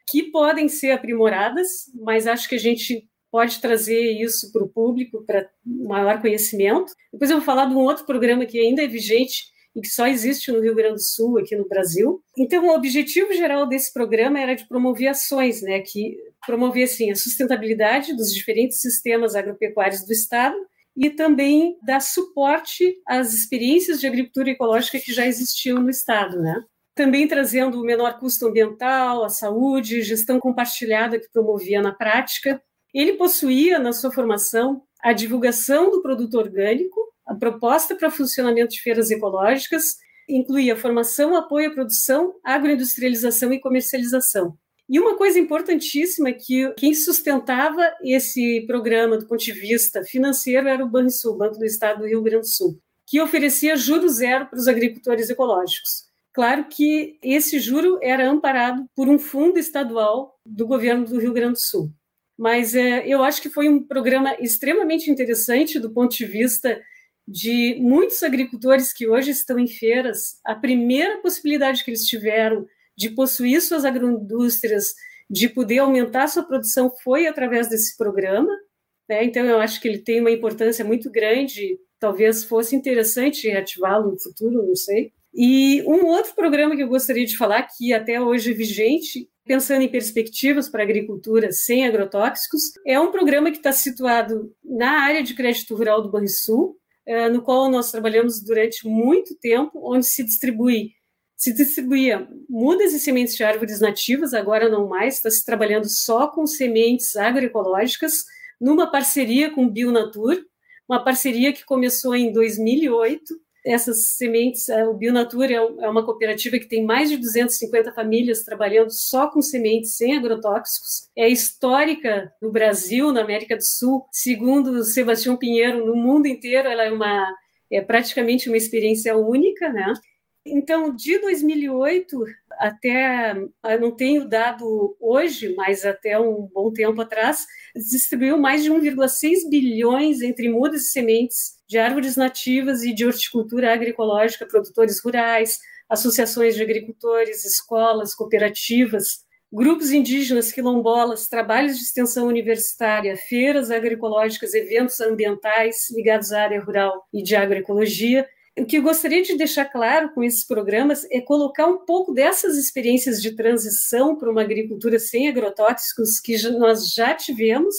que podem ser aprimoradas, mas acho que a gente pode trazer isso para o público, para maior conhecimento. Depois eu vou falar de um outro programa que ainda é vigente e que só existe no Rio Grande do Sul, aqui no Brasil. Então, o objetivo geral desse programa era de promover ações, né, que promover assim a sustentabilidade dos diferentes sistemas agropecuários do estado e também dar suporte às experiências de agricultura ecológica que já existiam no estado, né? Também trazendo o menor custo ambiental, a saúde, gestão compartilhada que promovia na prática. Ele possuía na sua formação a divulgação do produto orgânico, a proposta para funcionamento de feiras ecológicas, incluía formação, apoio à produção, agroindustrialização e comercialização. E uma coisa importantíssima é que quem sustentava esse programa do ponto de vista financeiro era o Banrisul, Banco do Estado do Rio Grande do Sul, que oferecia juro zero para os agricultores ecológicos. Claro que esse juro era amparado por um fundo estadual do governo do Rio Grande do Sul. Mas é, eu acho que foi um programa extremamente interessante do ponto de vista de muitos agricultores que hoje estão em feiras. A primeira possibilidade que eles tiveram de possuir suas agroindústrias, de poder aumentar sua produção foi através desse programa. Né? Então, eu acho que ele tem uma importância muito grande. Talvez fosse interessante reativá-lo no futuro, não sei. E um outro programa que eu gostaria de falar, que até hoje é vigente, pensando em perspectivas para a agricultura sem agrotóxicos, é um programa que está situado na área de crédito rural do Banrisul, no qual nós trabalhamos durante muito tempo, onde se distribui se distribuía mudas e sementes de árvores nativas, agora não mais, está se trabalhando só com sementes agroecológicas, numa parceria com Bionatur, uma parceria que começou em 2008. Essas sementes, eh, o Bionatur é, é uma cooperativa que tem mais de 250 famílias trabalhando só com sementes sem agrotóxicos. É histórica no Brasil, na América do Sul. Segundo Sebastião Pinheiro, no mundo inteiro, ela é uma é praticamente uma experiência única, né? Então, de 2008 até, não tenho dado hoje, mas até um bom tempo atrás, distribuiu mais de 1,6 bilhões entre mudas e sementes de árvores nativas e de horticultura agroecológica, produtores rurais, associações de agricultores, escolas, cooperativas, grupos indígenas, quilombolas, trabalhos de extensão universitária, feiras agroecológicas, eventos ambientais ligados à área rural e de agroecologia, o que eu gostaria de deixar claro com esses programas é colocar um pouco dessas experiências de transição para uma agricultura sem agrotóxicos que nós já tivemos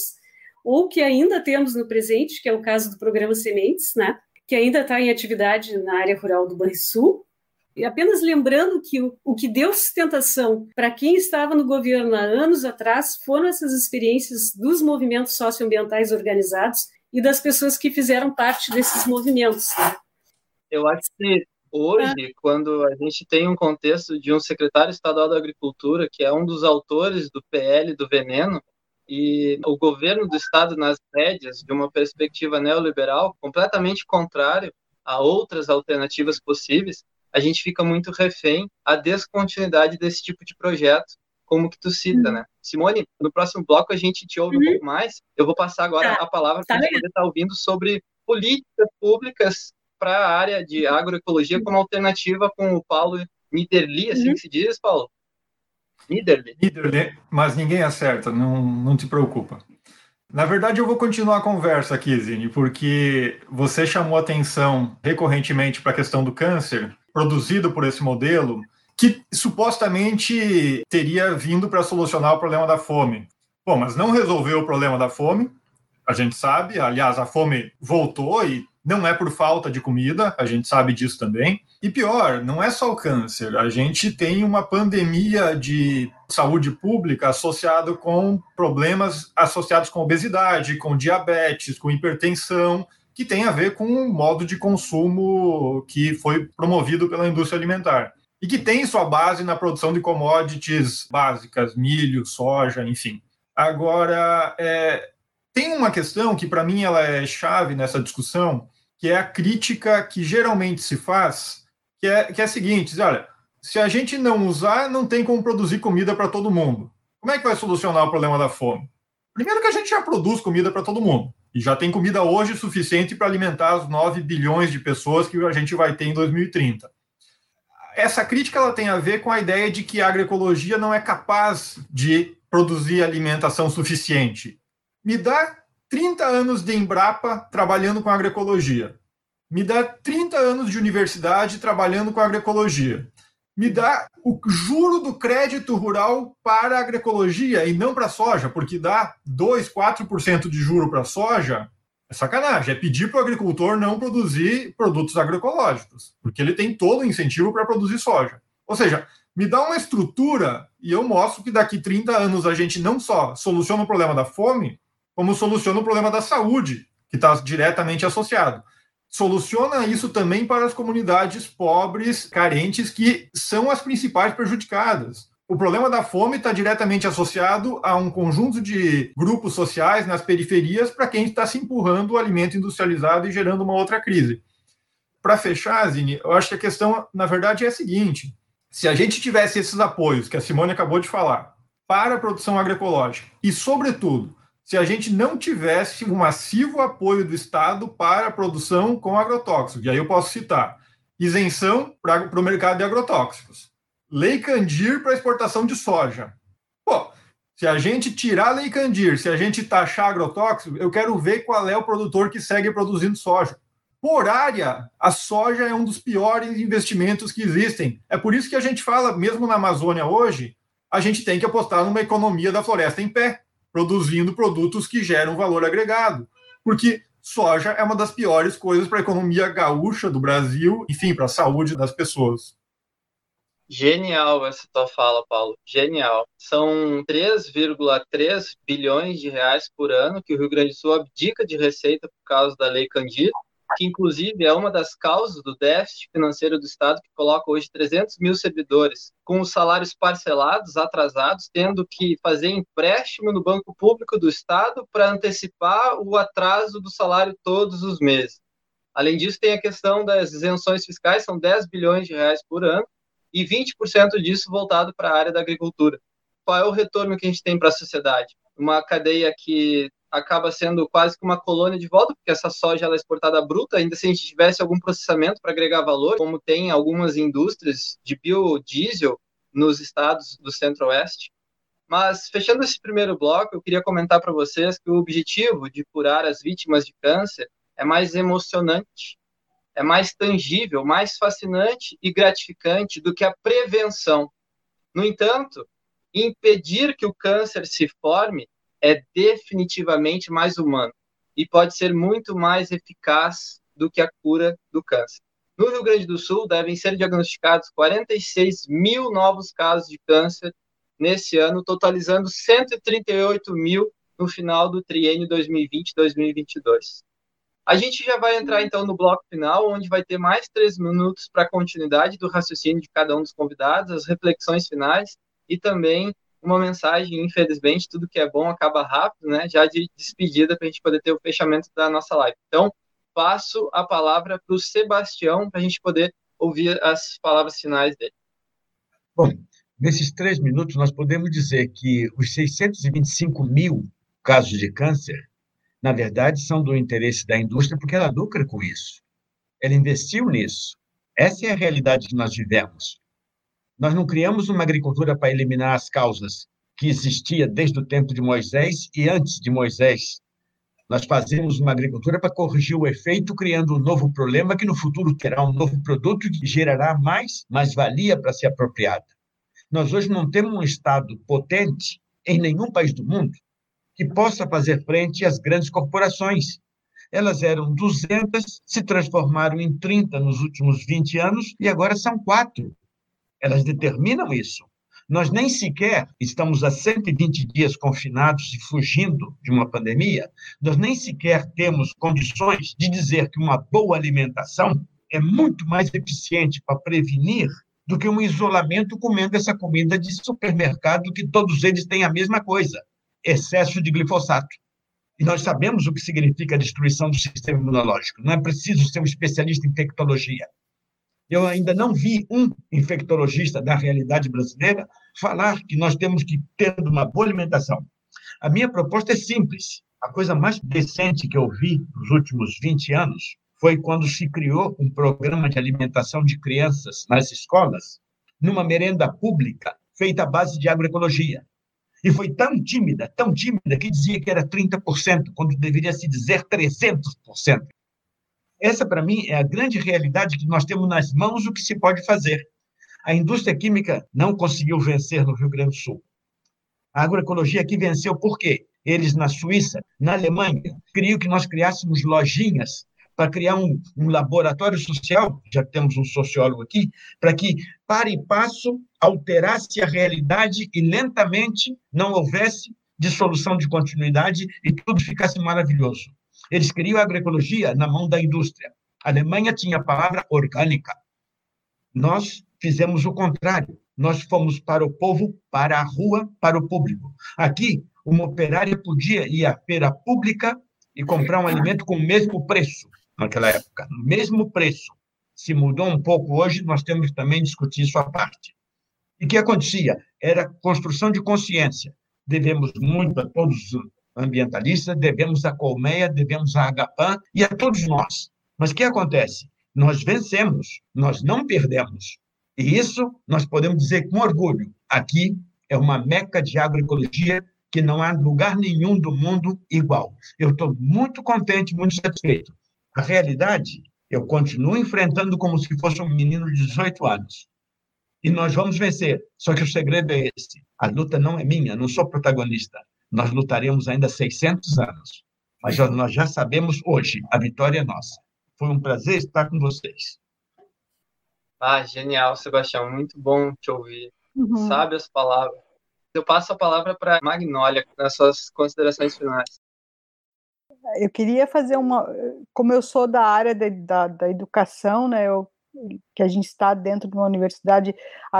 ou que ainda temos no presente, que é o caso do programa Sementes, né? que ainda está em atividade na área rural do Banrisul. E apenas lembrando que o, o que deu sustentação para quem estava no governo há anos atrás foram essas experiências dos movimentos socioambientais organizados e das pessoas que fizeram parte desses movimentos. Né? Eu acho que hoje, ah. quando a gente tem um contexto de um secretário estadual da Agricultura, que é um dos autores do PL do veneno, e o governo do estado nas rédeas de uma perspectiva neoliberal completamente contrário a outras alternativas possíveis, a gente fica muito refém à descontinuidade desse tipo de projeto, como que tu cita, uhum. né? Simone, no próximo bloco a gente te ouve uhum. um pouco mais. Eu vou passar agora tá. a palavra para tá poder estar tá ouvindo sobre políticas públicas para a área de agroecologia como alternativa com o Paulo Niederli, assim uhum. que se diz, Paulo? Niederli. Niederli, mas ninguém acerta, não, não te preocupa. Na verdade, eu vou continuar a conversa aqui, Zine, porque você chamou atenção recorrentemente para a questão do câncer produzido por esse modelo, que supostamente teria vindo para solucionar o problema da fome. Bom, mas não resolveu o problema da fome, a gente sabe. Aliás, a fome voltou e não é por falta de comida, a gente sabe disso também. E pior, não é só o câncer, a gente tem uma pandemia de saúde pública associado com problemas associados com obesidade, com diabetes, com hipertensão, que tem a ver com o modo de consumo que foi promovido pela indústria alimentar e que tem sua base na produção de commodities básicas, milho, soja, enfim. Agora, é, tem uma questão que para mim ela é chave nessa discussão, que é a crítica que geralmente se faz, que é, que é a seguinte: olha, se a gente não usar, não tem como produzir comida para todo mundo. Como é que vai solucionar o problema da fome? Primeiro que a gente já produz comida para todo mundo. E já tem comida hoje suficiente para alimentar os 9 bilhões de pessoas que a gente vai ter em 2030. Essa crítica ela tem a ver com a ideia de que a agroecologia não é capaz de produzir alimentação suficiente. Me dá 30 anos de Embrapa trabalhando com agroecologia. Me dá 30 anos de universidade trabalhando com agroecologia me dá o juro do crédito rural para agroecologia e não para soja, porque dá 2, 4% de juro para soja, é sacanagem. É pedir para o agricultor não produzir produtos agroecológicos, porque ele tem todo o incentivo para produzir soja. Ou seja, me dá uma estrutura e eu mostro que daqui 30 anos a gente não só soluciona o problema da fome, como soluciona o problema da saúde, que está diretamente associado soluciona isso também para as comunidades pobres, carentes, que são as principais prejudicadas. O problema da fome está diretamente associado a um conjunto de grupos sociais nas periferias para quem está se empurrando o alimento industrializado e gerando uma outra crise. Para fechar, Zine, eu acho que a questão, na verdade, é a seguinte: se a gente tivesse esses apoios que a Simone acabou de falar para a produção agroecológica e, sobretudo, se a gente não tivesse um massivo apoio do Estado para a produção com agrotóxicos. E aí eu posso citar isenção para o mercado de agrotóxicos, lei Candir para exportação de soja. Pô, se a gente tirar a lei Candir, se a gente taxar agrotóxico, eu quero ver qual é o produtor que segue produzindo soja. Por área, a soja é um dos piores investimentos que existem. É por isso que a gente fala, mesmo na Amazônia hoje, a gente tem que apostar numa economia da floresta em pé produzindo produtos que geram valor agregado. Porque soja é uma das piores coisas para a economia gaúcha do Brasil, enfim, para a saúde das pessoas. Genial essa tua fala, Paulo. Genial. São 3,3 bilhões de reais por ano que o Rio Grande do Sul abdica de receita por causa da Lei Candir que inclusive é uma das causas do déficit financeiro do Estado, que coloca hoje 300 mil servidores com os salários parcelados, atrasados, tendo que fazer empréstimo no Banco Público do Estado para antecipar o atraso do salário todos os meses. Além disso, tem a questão das isenções fiscais, são 10 bilhões de reais por ano, e 20% disso voltado para a área da agricultura. Qual é o retorno que a gente tem para a sociedade? Uma cadeia que acaba sendo quase que uma colônia de volta, porque essa soja ela é exportada bruta, ainda se a gente tivesse algum processamento para agregar valor, como tem algumas indústrias de biodiesel nos estados do Centro-Oeste. Mas, fechando esse primeiro bloco, eu queria comentar para vocês que o objetivo de curar as vítimas de câncer é mais emocionante, é mais tangível, mais fascinante e gratificante do que a prevenção. No entanto, impedir que o câncer se forme é definitivamente mais humano e pode ser muito mais eficaz do que a cura do câncer. No Rio Grande do Sul, devem ser diagnosticados 46 mil novos casos de câncer nesse ano, totalizando 138 mil no final do triênio 2020-2022. A gente já vai entrar então no bloco final, onde vai ter mais três minutos para a continuidade do raciocínio de cada um dos convidados, as reflexões finais e também uma mensagem, infelizmente, tudo que é bom acaba rápido, né? Já de despedida para a gente poder ter o fechamento da nossa live. Então, passo a palavra para o Sebastião para a gente poder ouvir as palavras finais dele. Bom, nesses três minutos nós podemos dizer que os 625 mil casos de câncer, na verdade, são do interesse da indústria porque ela lucra com isso. Ela investiu nisso. Essa é a realidade que nós vivemos. Nós não criamos uma agricultura para eliminar as causas que existia desde o tempo de Moisés e antes de Moisés. Nós fazemos uma agricultura para corrigir o efeito, criando um novo problema que no futuro terá um novo produto que gerará mais mais-valia para ser apropriada. Nós hoje não temos um Estado potente em nenhum país do mundo que possa fazer frente às grandes corporações. Elas eram 200, se transformaram em 30 nos últimos 20 anos e agora são quatro. Elas determinam isso. Nós nem sequer estamos há 120 dias confinados e fugindo de uma pandemia, nós nem sequer temos condições de dizer que uma boa alimentação é muito mais eficiente para prevenir do que um isolamento comendo essa comida de supermercado que todos eles têm a mesma coisa, excesso de glifosato. E nós sabemos o que significa a destruição do sistema imunológico. Não é preciso ser um especialista em infectologia. Eu ainda não vi um infectologista da realidade brasileira falar que nós temos que ter uma boa alimentação. A minha proposta é simples. A coisa mais decente que eu vi nos últimos 20 anos foi quando se criou um programa de alimentação de crianças nas escolas, numa merenda pública feita à base de agroecologia. E foi tão tímida, tão tímida, que dizia que era 30%, quando deveria se dizer 300%. Essa, para mim, é a grande realidade que nós temos nas mãos o que se pode fazer. A indústria química não conseguiu vencer no Rio Grande do Sul. A agroecologia aqui venceu por quê? Eles, na Suíça, na Alemanha, queriam que nós criássemos lojinhas para criar um, um, laboratório social, já temos um sociólogo aqui, para que, para e passo, alterasse a realidade e lentamente não houvesse dissolução de continuidade e tudo ficasse maravilhoso. Eles queriam a agroecologia na mão da indústria. A Alemanha tinha a palavra orgânica. Nós fizemos o contrário. Nós fomos para o povo, para a rua, para o público. Aqui, uma operária podia ir à feira pública e comprar um alimento com o mesmo preço naquela época, mesmo preço. Se mudou um pouco hoje, nós temos que também discutir isso à parte. E o que acontecia? Era construção de consciência. Devemos muito a todos os ambientalistas, devemos à Colmeia, devemos à Agapan e a todos nós. Mas o que acontece? Nós vencemos, nós não perdemos. E isso nós podemos dizer com orgulho. Aqui é uma meca de agroecologia que não há lugar nenhum do mundo igual. Eu estou muito contente, muito satisfeito. A realidade, eu continuo enfrentando como se fosse um menino de 18 anos. E nós vamos vencer. Só que o segredo é esse. A luta não é minha, não sou protagonista. Nós lutaremos ainda 600 anos. Mas nós já sabemos hoje, a vitória é nossa. Foi um prazer estar com vocês. Ah, genial, Sebastião. Muito bom te ouvir. Uhum. Sabe as palavras. Eu passo a palavra para Magnólia, nas suas considerações finais eu queria fazer uma. Como eu sou da área de, da, da educação, né, eu, que a gente está dentro de uma universidade,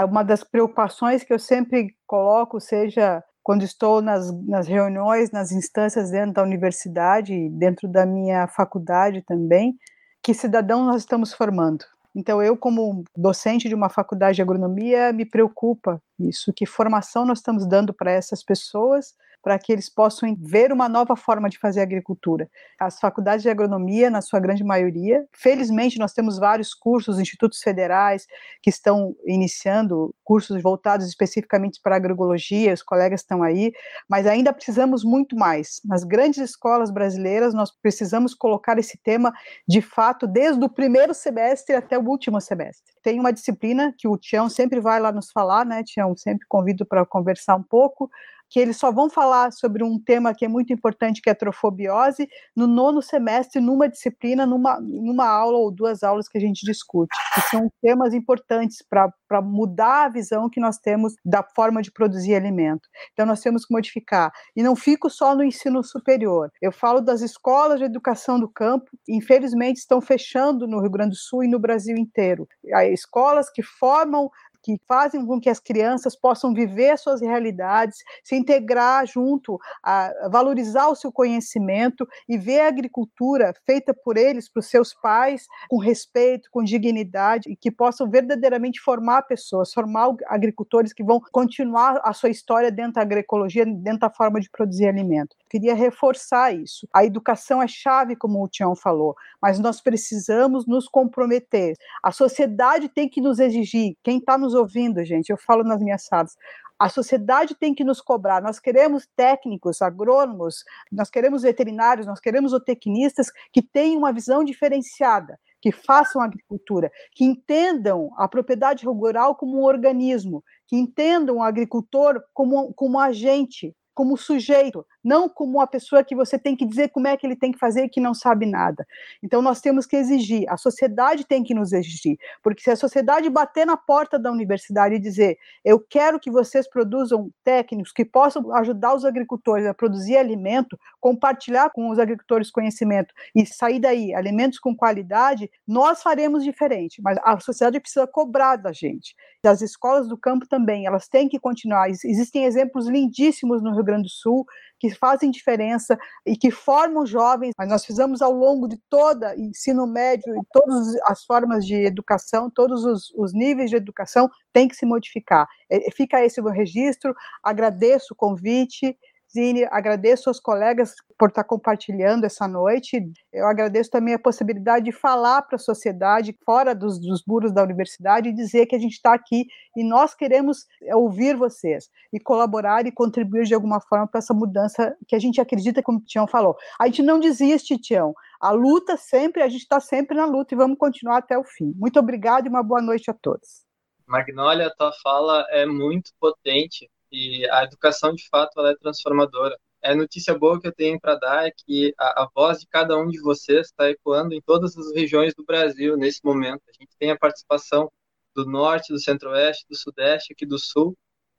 uma das preocupações que eu sempre coloco, seja quando estou nas, nas reuniões, nas instâncias dentro da universidade, dentro da minha faculdade também, que cidadão nós estamos formando. Então, eu, como docente de uma faculdade de agronomia, me preocupa isso, que formação nós estamos dando para essas pessoas para que eles possam ver uma nova forma de fazer agricultura. As faculdades de agronomia, na sua grande maioria, felizmente nós temos vários cursos, institutos federais que estão iniciando cursos voltados especificamente para agroecologia, os colegas estão aí, mas ainda precisamos muito mais. Nas grandes escolas brasileiras, nós precisamos colocar esse tema de fato desde o primeiro semestre até o último semestre. Tem uma disciplina que o Tião sempre vai lá nos falar, né, Tião? Sempre convido para conversar um pouco, que eles só vão falar sobre um tema que é muito importante, que é a trofobiose, no nono semestre, numa disciplina, numa, numa aula ou duas aulas que a gente discute, que são temas importantes para mudar a visão que nós temos da forma de produzir alimento. Então, nós temos que modificar. E não fico só no ensino superior. Eu falo das escolas de educação do campo, infelizmente estão fechando no Rio Grande do Sul e no Brasil inteiro. Há escolas que formam que fazem com que as crianças possam viver suas realidades, se integrar junto, a valorizar o seu conhecimento e ver a agricultura feita por eles, para os seus pais, com respeito, com dignidade, e que possam verdadeiramente formar pessoas, formar agricultores que vão continuar a sua história dentro da agroecologia, dentro da forma de produzir alimento. Queria reforçar isso. A educação é chave, como o Tião falou, mas nós precisamos nos comprometer. A sociedade tem que nos exigir, quem está nos ouvindo, gente, eu falo nas minhas salas, a sociedade tem que nos cobrar. Nós queremos técnicos, agrônomos, nós queremos veterinários, nós queremos zootecnistas que tenham uma visão diferenciada, que façam agricultura, que entendam a propriedade rural como um organismo, que entendam o agricultor como, como agente, como sujeito, não como uma pessoa que você tem que dizer como é que ele tem que fazer e que não sabe nada. Então nós temos que exigir, a sociedade tem que nos exigir, porque se a sociedade bater na porta da universidade e dizer, eu quero que vocês produzam técnicos que possam ajudar os agricultores a produzir alimento, compartilhar com os agricultores conhecimento e sair daí alimentos com qualidade, nós faremos diferente, mas a sociedade precisa cobrar da gente. As escolas do campo também, elas têm que continuar. Existem exemplos lindíssimos no Rio Grande do Sul que fazem diferença e que formam jovens, mas nós fizemos ao longo de toda ensino médio e todas as formas de educação, todos os, os níveis de educação têm que se modificar. É, fica esse meu registro, agradeço o convite, Zine, agradeço aos colegas por estar compartilhando essa noite. Eu agradeço também a possibilidade de falar para a sociedade, fora dos, dos muros da universidade, e dizer que a gente está aqui e nós queremos ouvir vocês e colaborar e contribuir de alguma forma para essa mudança que a gente acredita, como o Tião falou. A gente não desiste, Tião. A luta sempre, a gente está sempre na luta e vamos continuar até o fim. Muito obrigado e uma boa noite a todos. Magnólia, tua fala é muito potente e a educação, de fato, ela é transformadora. É notícia boa que eu tenho para dar é que a, a, voz de cada um de vocês está ecoando em todas as regiões do Brasil nesse momento. A gente tem a participação do norte, do centro-oeste, do sudeste, aqui do sul.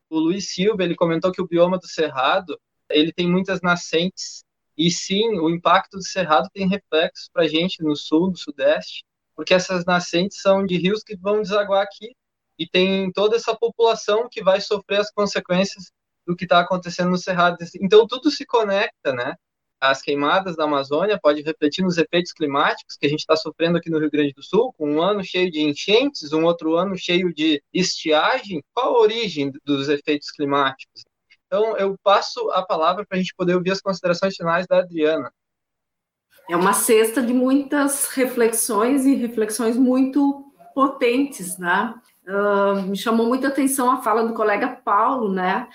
O Luiz Silva, ele comentou que o bioma do Cerrado, ele tem muitas nascentes e sim, o impacto do Cerrado tem reflexos para a gente no sul, no sudeste, porque essas nascentes são de rios que vão desaguar aqui e tem toda essa população que vai sofrer as consequências do que está acontecendo no Cerrado. Então tudo se conecta, né? As queimadas da Amazônia pode refletir nos efeitos climáticos que a gente está sofrendo aqui no Rio Grande do Sul, com um ano cheio de enchentes, um outro ano cheio de estiagem. Qual a origem dos efeitos climáticos? Então eu passo a palavra para a gente poder ouvir as considerações finais da Adriana. É uma cesta de muitas reflexões e reflexões muito potentes, né? Me chamou muita atenção a fala do colega Paulo, né?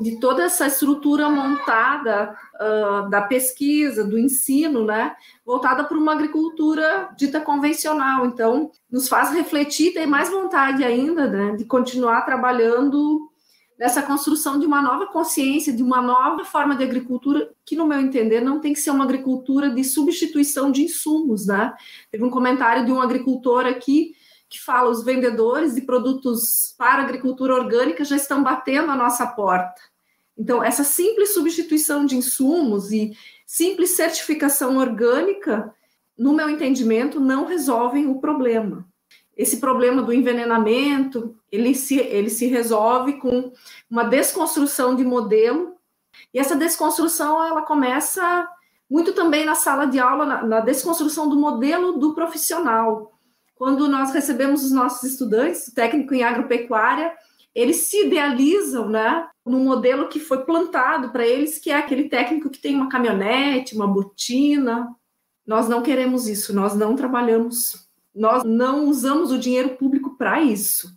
De toda essa estrutura montada uh, da pesquisa, do ensino, né? Voltada para uma agricultura dita convencional. Então, nos faz refletir, ter mais vontade ainda, né? De continuar trabalhando nessa construção de uma nova consciência, de uma nova forma de agricultura, que, no meu entender, não tem que ser uma agricultura de substituição de insumos, né? Teve um comentário de um agricultor aqui que fala os vendedores de produtos para agricultura orgânica já estão batendo a nossa porta. Então, essa simples substituição de insumos e simples certificação orgânica, no meu entendimento, não resolvem o problema. Esse problema do envenenamento, ele se, ele se resolve com uma desconstrução de modelo, e essa desconstrução, ela começa muito também na sala de aula, na, na desconstrução do modelo do profissional, quando nós recebemos os nossos estudantes, técnico em agropecuária, eles se idealizam, né, num modelo que foi plantado para eles, que é aquele técnico que tem uma caminhonete, uma botina. Nós não queremos isso, nós não trabalhamos, nós não usamos o dinheiro público para isso.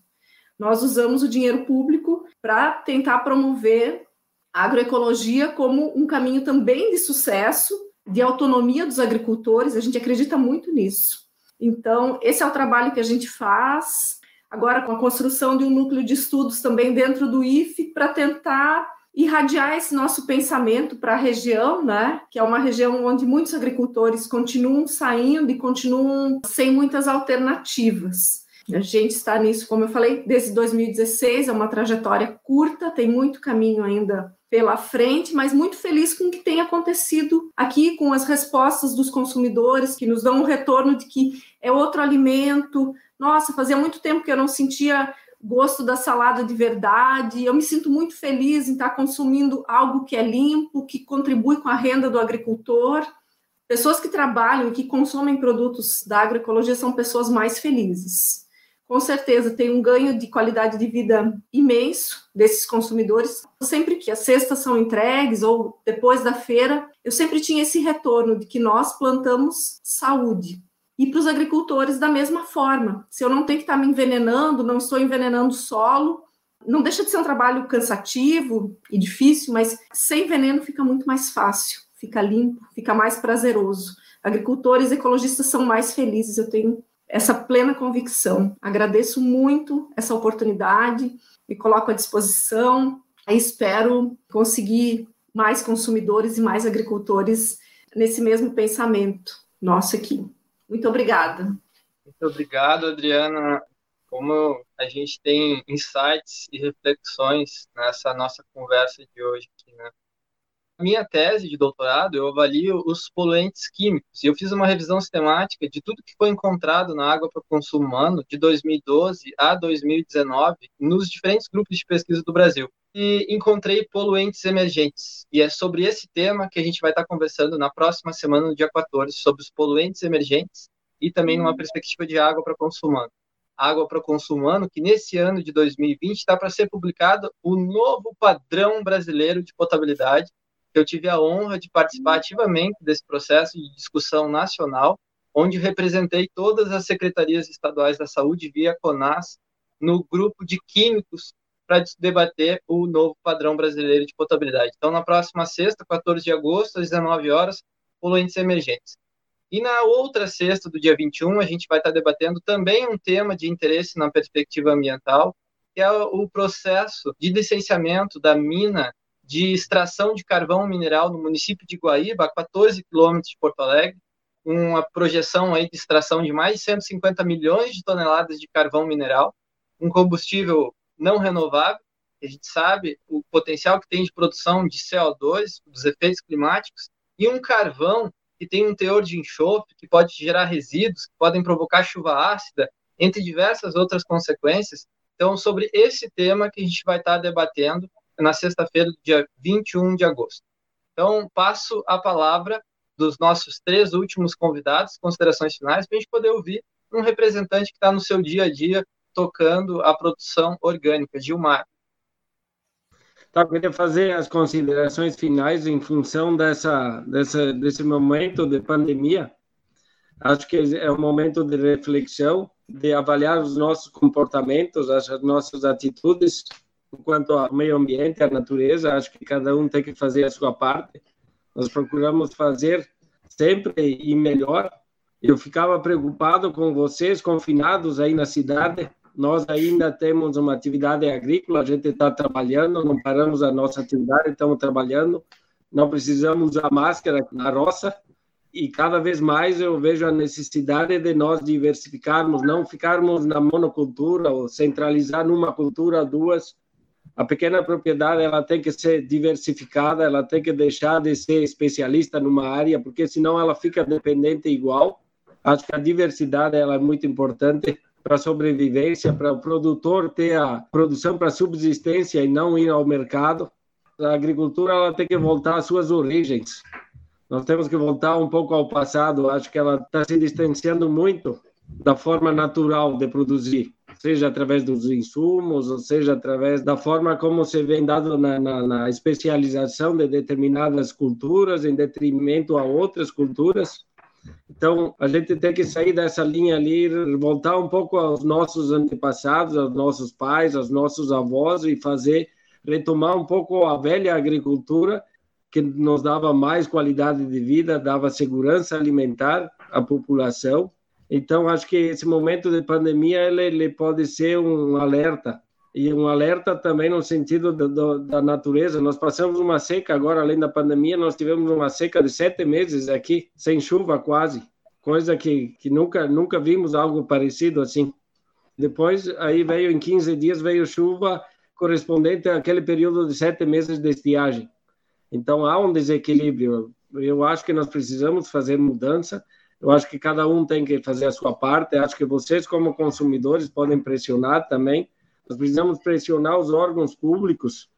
Nós usamos o dinheiro público para tentar promover a agroecologia como um caminho também de sucesso, de autonomia dos agricultores, a gente acredita muito nisso. Então, esse é o trabalho que a gente faz. Agora, com a construção de um núcleo de estudos também dentro do IFE, para tentar irradiar esse nosso pensamento para a região, né? Que é uma região onde muitos agricultores continuam saindo e continuam sem muitas alternativas. A gente está nisso, como eu falei, desde 2016, é uma trajetória curta, tem muito caminho ainda pela frente, mas muito feliz com o que tem acontecido aqui, com as respostas dos consumidores, que nos dão um retorno de que é outro alimento. Nossa, fazia muito tempo que eu não sentia gosto da salada de verdade. Eu me sinto muito feliz em estar consumindo algo que é limpo, que contribui com a renda do agricultor. Pessoas que trabalham e que consomem produtos da agroecologia são pessoas mais felizes com certeza tem um ganho de qualidade de vida imenso desses consumidores. Sempre que as cestas são entregues ou depois da feira, eu sempre tinha esse retorno de que nós plantamos saúde. E para os agricultores, da mesma forma. Se eu não tenho que estar me envenenando, não estou envenenando o solo, não deixa de ser um trabalho cansativo e difícil, mas sem veneno fica muito mais fácil, fica limpo, fica mais prazeroso. Agricultores ecologistas são mais felizes, eu tenho essa plena convicção. Agradeço muito essa oportunidade, me coloco à disposição e espero conseguir mais consumidores e mais agricultores nesse mesmo pensamento nosso aqui. Muito obrigada. Muito obrigado, Adriana. Como a gente tem insights e reflexões nessa nossa conversa de hoje aqui, né? Minha tese de doutorado, eu avalio os poluentes químicos. E eu fiz uma revisão sistemática de tudo que foi encontrado na água para consumo humano de 2012 a 2019 nos diferentes grupos de pesquisa do Brasil. E encontrei poluentes emergentes. E é sobre esse tema que a gente vai estar conversando na próxima semana, no dia 14, sobre os poluentes emergentes e também numa perspectiva de água para consumo humano. Água para consumo humano, que nesse ano de 2020 está para ser publicado o novo padrão brasileiro de potabilidade, eu tive a honra de participar ativamente desse processo de discussão nacional, onde representei todas as secretarias estaduais da saúde via CONAS no grupo de químicos para debater o novo padrão brasileiro de potabilidade. Então, na próxima sexta, 14 de agosto, às 19 horas, poluentes emergentes. E na outra sexta, do dia 21, a gente vai estar debatendo também um tema de interesse na perspectiva ambiental, que é o processo de licenciamento da mina de extração de carvão mineral no município de Guaíba, a 14 quilômetros de Porto Alegre, uma projeção aí de extração de mais de 150 milhões de toneladas de carvão mineral, um combustível não renovável, a gente sabe o potencial que tem de produção de CO2, dos efeitos climáticos, e um carvão que tem um teor de enxofre, que pode gerar resíduos, que podem provocar chuva ácida, entre diversas outras consequências. Então, sobre esse tema que a gente vai estar debatendo na sexta-feira, dia 21 de agosto. Então, passo a palavra dos nossos três últimos convidados, considerações finais, para a gente poder ouvir um representante que está no seu dia a dia tocando a produção orgânica, Gilmar. Tá, eu queria fazer as considerações finais em função dessa, dessa, desse momento de pandemia. Acho que é um momento de reflexão, de avaliar os nossos comportamentos, as nossas atitudes quanto ao meio ambiente, à natureza, acho que cada um tem que fazer a sua parte. Nós procuramos fazer sempre e melhor. Eu ficava preocupado com vocês confinados aí na cidade. Nós ainda temos uma atividade agrícola, a gente está trabalhando, não paramos a nossa atividade, estamos trabalhando. Não precisamos usar máscara na roça e cada vez mais eu vejo a necessidade de nós diversificarmos, não ficarmos na monocultura ou centralizar numa cultura, duas, a pequena propriedade ela tem que ser diversificada, ela tem que deixar de ser especialista numa área, porque senão ela fica dependente igual. Acho que a diversidade ela é muito importante para a sobrevivência, para o produtor ter a produção para subsistência e não ir ao mercado. A agricultura ela tem que voltar às suas origens. Nós temos que voltar um pouco ao passado. Acho que ela está se distanciando muito da forma natural de produzir seja através dos insumos, ou seja através da forma como se vem dado na, na, na especialização de determinadas culturas em detrimento a outras culturas. Então, a gente tem que sair dessa linha ali, voltar um pouco aos nossos antepassados, aos nossos pais, aos nossos avós e fazer, retomar um pouco a velha agricultura que nos dava mais qualidade de vida, dava segurança alimentar à população então, acho que esse momento de pandemia ele, ele pode ser um alerta e um alerta também no sentido do, do, da natureza. Nós passamos uma seca agora, além da pandemia, nós tivemos uma seca de sete meses aqui, sem chuva quase, coisa que, que nunca nunca vimos algo parecido assim. Depois, aí veio em 15 dias veio chuva correspondente àquele período de sete meses de estiagem. Então há um desequilíbrio. Eu acho que nós precisamos fazer mudança eu acho que cada um tem que fazer a sua parte. Eu acho que vocês, como consumidores, podem pressionar também. Nós precisamos pressionar os órgãos públicos,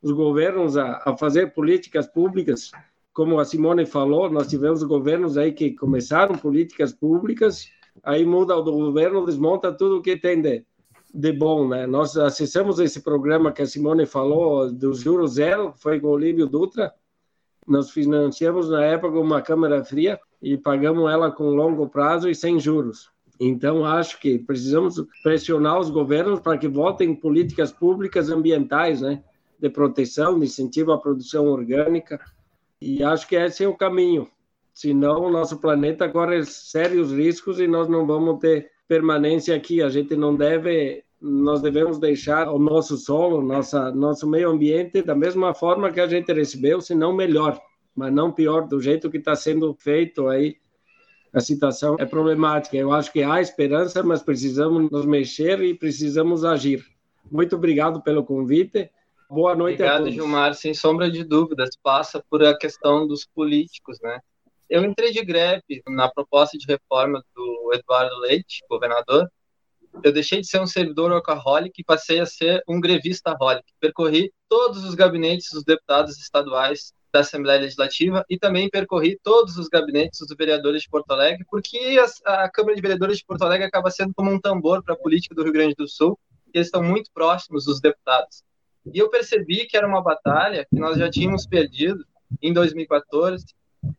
os governos a, a fazer políticas públicas. Como a Simone falou, nós tivemos governos aí que começaram políticas públicas, aí muda o governo, desmonta tudo o que tem de, de bom, né? Nós acessamos esse programa que a Simone falou, do Juro Zero, foi com o Olívio Dutra. Nós financiamos na época uma câmara fria e pagamos ela com longo prazo e sem juros. Então, acho que precisamos pressionar os governos para que votem políticas públicas ambientais, né? De proteção, de incentivo à produção orgânica. E acho que esse é o caminho. Senão, o nosso planeta corre sérios riscos e nós não vamos ter permanência aqui. A gente não deve nós devemos deixar o nosso solo, nossa, nosso meio ambiente da mesma forma que a gente recebeu, se não melhor, mas não pior, do jeito que está sendo feito aí. A situação é problemática. Eu acho que há esperança, mas precisamos nos mexer e precisamos agir. Muito obrigado pelo convite. Boa noite Obrigado, a todos. Gilmar. Sem sombra de dúvidas, passa por a questão dos políticos, né? Eu entrei de greve na proposta de reforma do Eduardo Leite, governador, eu deixei de ser um servidor workaholic e passei a ser um grevista holic. Percorri todos os gabinetes dos deputados estaduais da Assembleia Legislativa e também percorri todos os gabinetes dos vereadores de Porto Alegre, porque a, a Câmara de Vereadores de Porto Alegre acaba sendo como um tambor para a política do Rio Grande do Sul, e eles estão muito próximos dos deputados. E eu percebi que era uma batalha que nós já tínhamos perdido em 2014,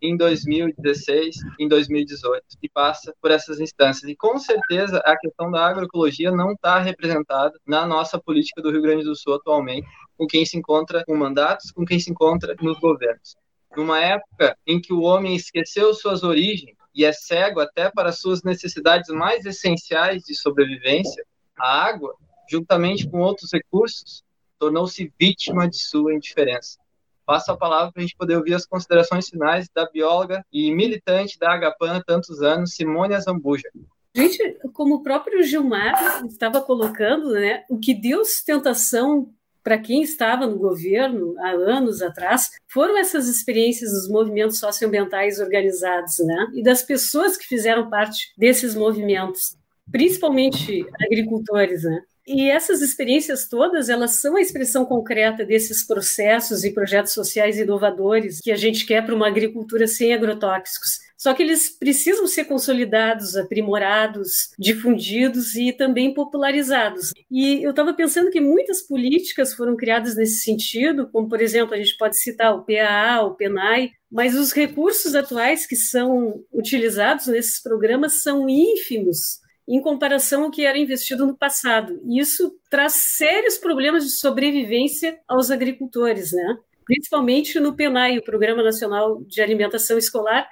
em 2016, em 2018, e passa por essas instâncias. E com certeza a questão da agroecologia não está representada na nossa política do Rio Grande do Sul atualmente, com quem se encontra com mandatos, com quem se encontra nos governos. Numa época em que o homem esqueceu suas origens e é cego até para suas necessidades mais essenciais de sobrevivência, a água, juntamente com outros recursos, tornou-se vítima de sua indiferença passo a palavra para a gente poder ouvir as considerações finais da bióloga e militante da Agapan há tantos anos, Simone Azambuja. Gente, como o próprio Gilmar estava colocando, né, o que deu sustentação para quem estava no governo há anos atrás foram essas experiências dos movimentos socioambientais organizados, né, e das pessoas que fizeram parte desses movimentos, principalmente agricultores, né. E essas experiências todas, elas são a expressão concreta desses processos e projetos sociais inovadores que a gente quer para uma agricultura sem agrotóxicos. Só que eles precisam ser consolidados, aprimorados, difundidos e também popularizados. E eu estava pensando que muitas políticas foram criadas nesse sentido, como, por exemplo, a gente pode citar o PAA, o PENAI, mas os recursos atuais que são utilizados nesses programas são ínfimos em comparação ao que era investido no passado. E isso traz sérios problemas de sobrevivência aos agricultores, né? principalmente no PENAI, o Programa Nacional de Alimentação Escolar,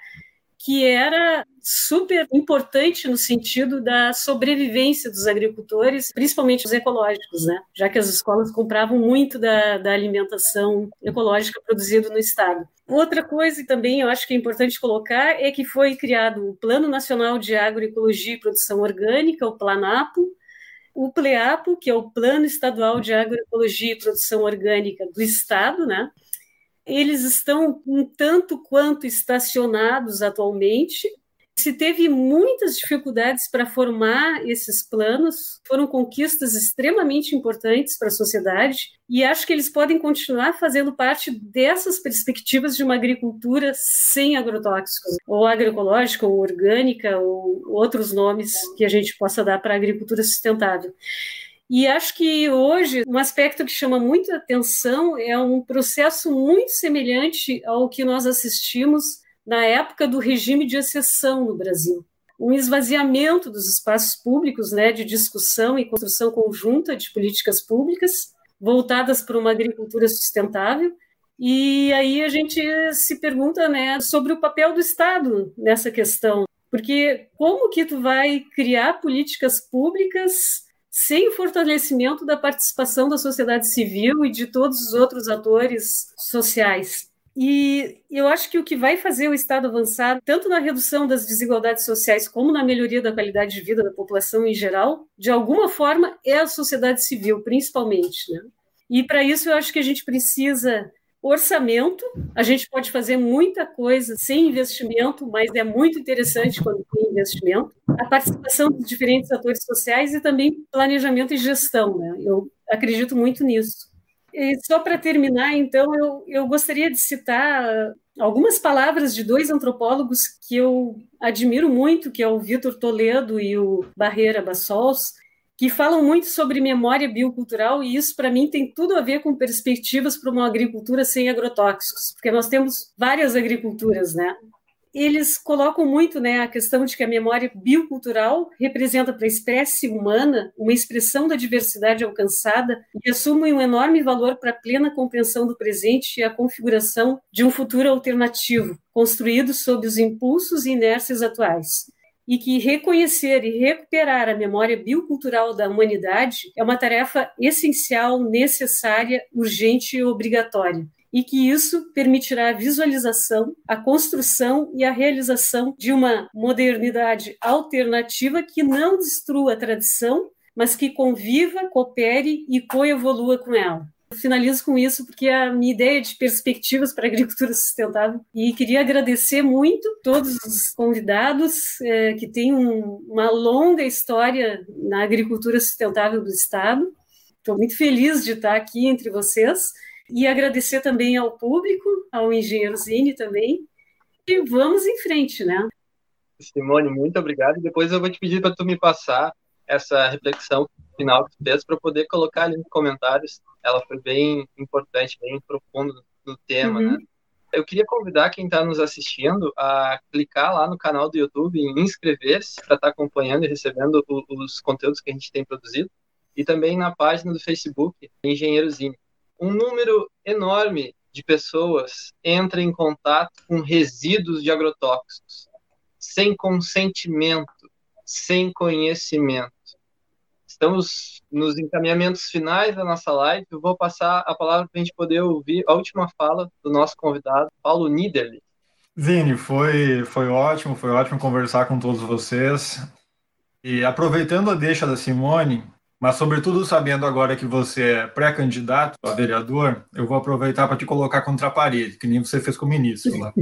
que era super importante no sentido da sobrevivência dos agricultores, principalmente os ecológicos, né? já que as escolas compravam muito da, da alimentação ecológica produzida no estado. Outra coisa também eu acho que é importante colocar é que foi criado o Plano Nacional de Agroecologia e Produção Orgânica, o PLANAPO, o PLEAPO, que é o Plano Estadual de Agroecologia e Produção Orgânica do Estado, né? Eles estão um tanto quanto estacionados atualmente. Se teve muitas dificuldades para formar esses planos, foram conquistas extremamente importantes para a sociedade, e acho que eles podem continuar fazendo parte dessas perspectivas de uma agricultura sem agrotóxicos, ou agroecológica, ou orgânica, ou outros nomes que a gente possa dar para a agricultura sustentável. E acho que hoje um aspecto que chama muita atenção é um processo muito semelhante ao que nós assistimos na época do regime de exceção no Brasil. Um esvaziamento dos espaços públicos, né, de discussão e construção conjunta de políticas públicas voltadas para uma agricultura sustentável. E aí a gente se pergunta, né, sobre o papel do Estado nessa questão, porque como que tu vai criar políticas públicas sem o fortalecimento da participação da sociedade civil e de todos os outros atores sociais. E eu acho que o que vai fazer o Estado avançar, tanto na redução das desigualdades sociais como na melhoria da qualidade de vida da população em geral, de alguma forma, é a sociedade civil, principalmente. Né? E para isso eu acho que a gente precisa orçamento, a gente pode fazer muita coisa sem investimento, mas é muito interessante quando tem investimento. A participação dos diferentes atores sociais e também planejamento e gestão. Né? Eu acredito muito nisso. E só para terminar, então, eu, eu gostaria de citar algumas palavras de dois antropólogos que eu admiro muito, que é o Vitor Toledo e o Barreira Bassols, que falam muito sobre memória biocultural e isso para mim tem tudo a ver com perspectivas para uma agricultura sem agrotóxicos, porque nós temos várias agriculturas, né? Eles colocam muito, né, a questão de que a memória biocultural representa para a espécie humana uma expressão da diversidade alcançada e assume um enorme valor para a plena compreensão do presente e a configuração de um futuro alternativo, construído sob os impulsos e inércias atuais. E que reconhecer e recuperar a memória biocultural da humanidade é uma tarefa essencial, necessária, urgente e obrigatória e que isso permitirá a visualização, a construção e a realização de uma modernidade alternativa que não destrua a tradição, mas que conviva, coopere e coevolua com ela. Finalizo com isso porque é a minha ideia de perspectivas para a agricultura sustentável e queria agradecer muito todos os convidados é, que têm um, uma longa história na agricultura sustentável do Estado. Estou muito feliz de estar aqui entre vocês e agradecer também ao público, ao engenheiro Zine também. E vamos em frente, né? Simone, muito obrigado. Depois eu vou te pedir para tu me passar essa reflexão final que tu fez para poder colocar ali nos comentários. Ela foi bem importante, bem profunda no tema, uhum. né? Eu queria convidar quem está nos assistindo a clicar lá no canal do YouTube e inscrever-se para estar tá acompanhando e recebendo os conteúdos que a gente tem produzido. E também na página do Facebook, Engenheirozinho um número enorme de pessoas entra em contato com resíduos de agrotóxicos, sem consentimento, sem conhecimento. Estamos nos encaminhamentos finais da nossa live. Eu vou passar a palavra para a gente poder ouvir a última fala do nosso convidado, Paulo Niederli. Zine, foi, foi ótimo, foi ótimo conversar com todos vocês. E aproveitando a deixa da Simone, mas, sobretudo, sabendo agora que você é pré-candidato a vereador, eu vou aproveitar para te colocar contra a parede, que nem você fez com o ministro lá.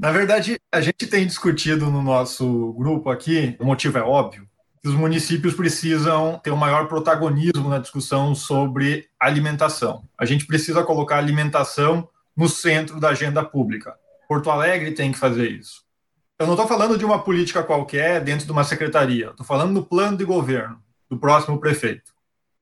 Na verdade, a gente tem discutido no nosso grupo aqui, o motivo é óbvio, que os municípios precisam ter um maior protagonismo na discussão sobre alimentação. A gente precisa colocar a alimentação no centro da agenda pública. Porto Alegre tem que fazer isso. Eu não estou falando de uma política qualquer dentro de uma secretaria, estou falando do plano de governo do próximo prefeito.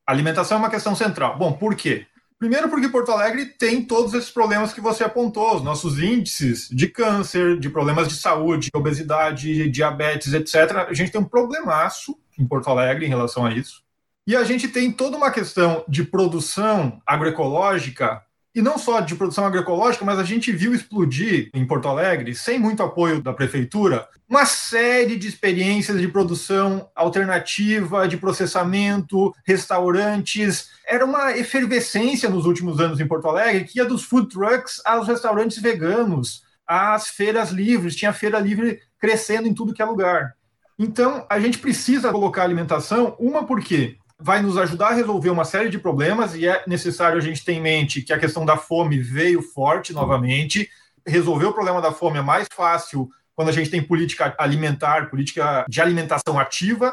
alimentação é uma questão central. Bom, por quê? Primeiro, porque Porto Alegre tem todos esses problemas que você apontou, os nossos índices de câncer, de problemas de saúde, obesidade, diabetes, etc. A gente tem um problemaço em Porto Alegre em relação a isso. E a gente tem toda uma questão de produção agroecológica e não só de produção agroecológica, mas a gente viu explodir em Porto Alegre, sem muito apoio da prefeitura, uma série de experiências de produção alternativa, de processamento, restaurantes. Era uma efervescência nos últimos anos em Porto Alegre, que ia dos food trucks aos restaurantes veganos, às feiras livres, tinha feira livre crescendo em tudo que é lugar. Então, a gente precisa colocar alimentação, uma porque vai nos ajudar a resolver uma série de problemas e é necessário a gente ter em mente que a questão da fome veio forte novamente. Resolver o problema da fome é mais fácil quando a gente tem política alimentar, política de alimentação ativa.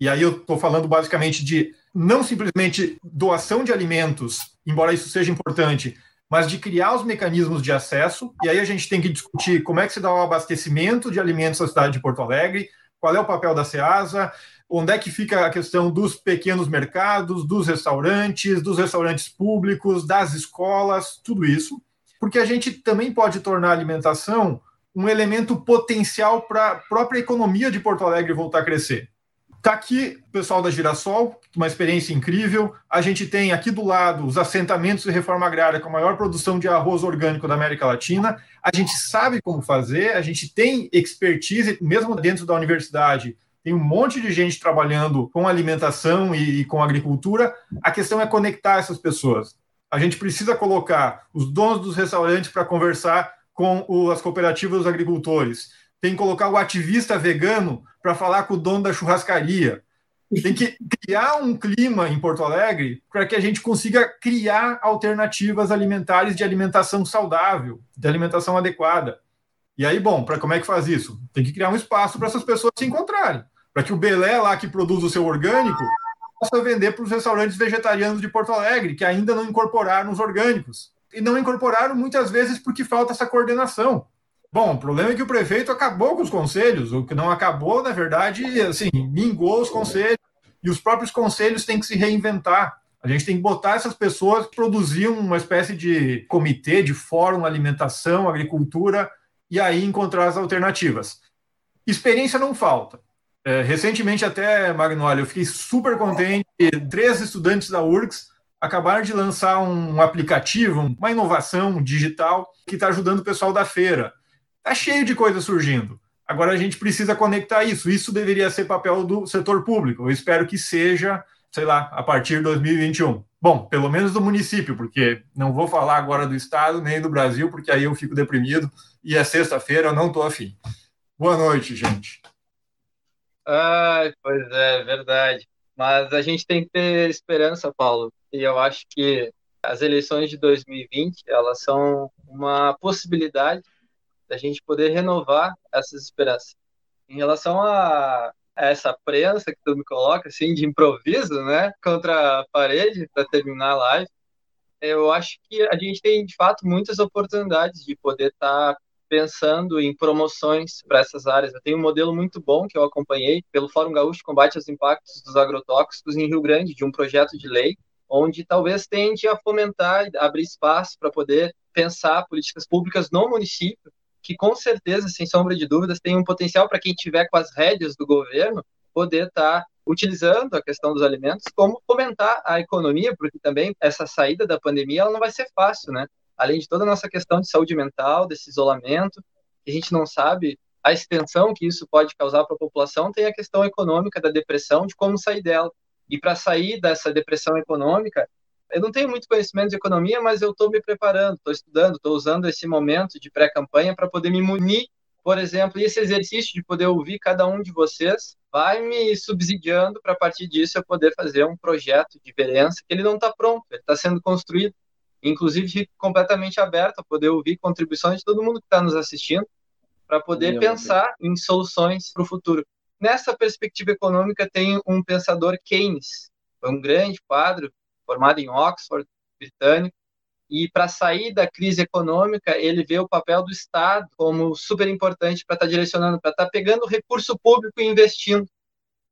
E aí eu estou falando basicamente de não simplesmente doação de alimentos, embora isso seja importante, mas de criar os mecanismos de acesso. E aí a gente tem que discutir como é que se dá o abastecimento de alimentos na cidade de Porto Alegre, qual é o papel da SEASA, onde é que fica a questão dos pequenos mercados, dos restaurantes, dos restaurantes públicos, das escolas, tudo isso, porque a gente também pode tornar a alimentação um elemento potencial para a própria economia de Porto Alegre voltar a crescer. Está aqui o pessoal da Girassol, uma experiência incrível. A gente tem aqui do lado os assentamentos de reforma agrária com a maior produção de arroz orgânico da América Latina. A gente sabe como fazer, a gente tem expertise, mesmo dentro da universidade, tem um monte de gente trabalhando com alimentação e, e com agricultura. A questão é conectar essas pessoas. A gente precisa colocar os donos dos restaurantes para conversar com o, as cooperativas dos agricultores. Tem que colocar o ativista vegano para falar com o dono da churrascaria. Tem que criar um clima em Porto Alegre para que a gente consiga criar alternativas alimentares de alimentação saudável, de alimentação adequada. E aí, bom, para como é que faz isso? Tem que criar um espaço para essas pessoas se encontrarem para que o Belé lá que produz o seu orgânico possa vender para os restaurantes vegetarianos de Porto Alegre, que ainda não incorporaram os orgânicos. E não incorporaram muitas vezes porque falta essa coordenação. Bom, o problema é que o prefeito acabou com os conselhos, o que não acabou, na verdade, assim, mingou os conselhos, e os próprios conselhos têm que se reinventar. A gente tem que botar essas pessoas que produziam uma espécie de comitê, de fórum alimentação, agricultura, e aí encontrar as alternativas. Experiência não falta. É, recentemente, até, Magnólio, eu fiquei super contente. Três estudantes da URGS acabaram de lançar um aplicativo, uma inovação digital que está ajudando o pessoal da feira. Está cheio de coisa surgindo. Agora a gente precisa conectar isso. Isso deveria ser papel do setor público. Eu espero que seja, sei lá, a partir de 2021. Bom, pelo menos do município, porque não vou falar agora do estado nem do Brasil, porque aí eu fico deprimido e é sexta-feira, eu não estou afim. Boa noite, gente. Ah, pois é, verdade. Mas a gente tem que ter esperança, Paulo. E eu acho que as eleições de 2020 elas são uma possibilidade da gente poder renovar essas esperanças. Em relação a essa prensa que tu me coloca, assim, de improviso, né, contra a parede, para terminar a live, eu acho que a gente tem, de fato, muitas oportunidades de poder estar tá pensando em promoções para essas áreas. Eu tenho um modelo muito bom que eu acompanhei pelo Fórum Gaúcho de Combate aos Impactos dos Agrotóxicos em Rio Grande, de um projeto de lei, onde talvez tende a fomentar, abrir espaço para poder pensar políticas públicas no município que com certeza, sem sombra de dúvidas, tem um potencial para quem tiver com as rédeas do governo poder estar tá utilizando a questão dos alimentos como fomentar a economia, porque também essa saída da pandemia ela não vai ser fácil, né? Além de toda a nossa questão de saúde mental, desse isolamento, que a gente não sabe a extensão que isso pode causar para a população, tem a questão econômica da depressão, de como sair dela. E para sair dessa depressão econômica, eu não tenho muito conhecimento de economia, mas eu estou me preparando, estou estudando, estou usando esse momento de pré-campanha para poder me munir, por exemplo, e esse exercício de poder ouvir cada um de vocês vai me subsidiando para a partir disso eu poder fazer um projeto de diferença que ele não está pronto, ele está sendo construído. Inclusive, fico completamente aberto a poder ouvir contribuições de todo mundo que está nos assistindo para poder Meu pensar Deus. em soluções para o futuro. Nessa perspectiva econômica, tem um pensador Keynes, foi um grande quadro formado em Oxford, britânico, e para sair da crise econômica, ele vê o papel do Estado como super importante para estar tá direcionando, para estar tá pegando recurso público e investindo.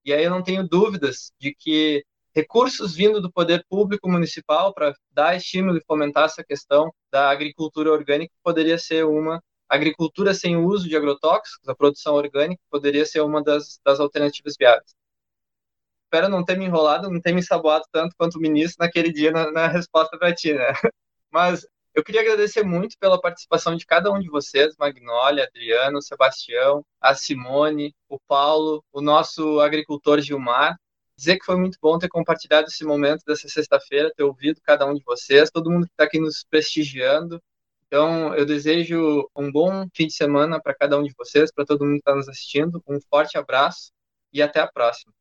E aí eu não tenho dúvidas de que recursos vindo do poder público municipal para dar estímulo e fomentar essa questão da agricultura orgânica poderia ser uma agricultura sem uso de agrotóxicos, a produção orgânica poderia ser uma das, das alternativas viáveis espero não ter me enrolado, não ter me saboado tanto quanto o ministro naquele dia na, na resposta para ti, né? [LAUGHS] Mas eu queria agradecer muito pela participação de cada um de vocês, Magnólia, Adriano, Sebastião, a Simone, o Paulo, o nosso agricultor Gilmar. Dizer que foi muito bom ter compartilhado esse momento dessa sexta-feira, ter ouvido cada um de vocês, todo mundo que está aqui nos prestigiando. Então, eu desejo um bom fim de semana para cada um de vocês, para todo mundo que está nos assistindo. Um forte abraço e até a próxima.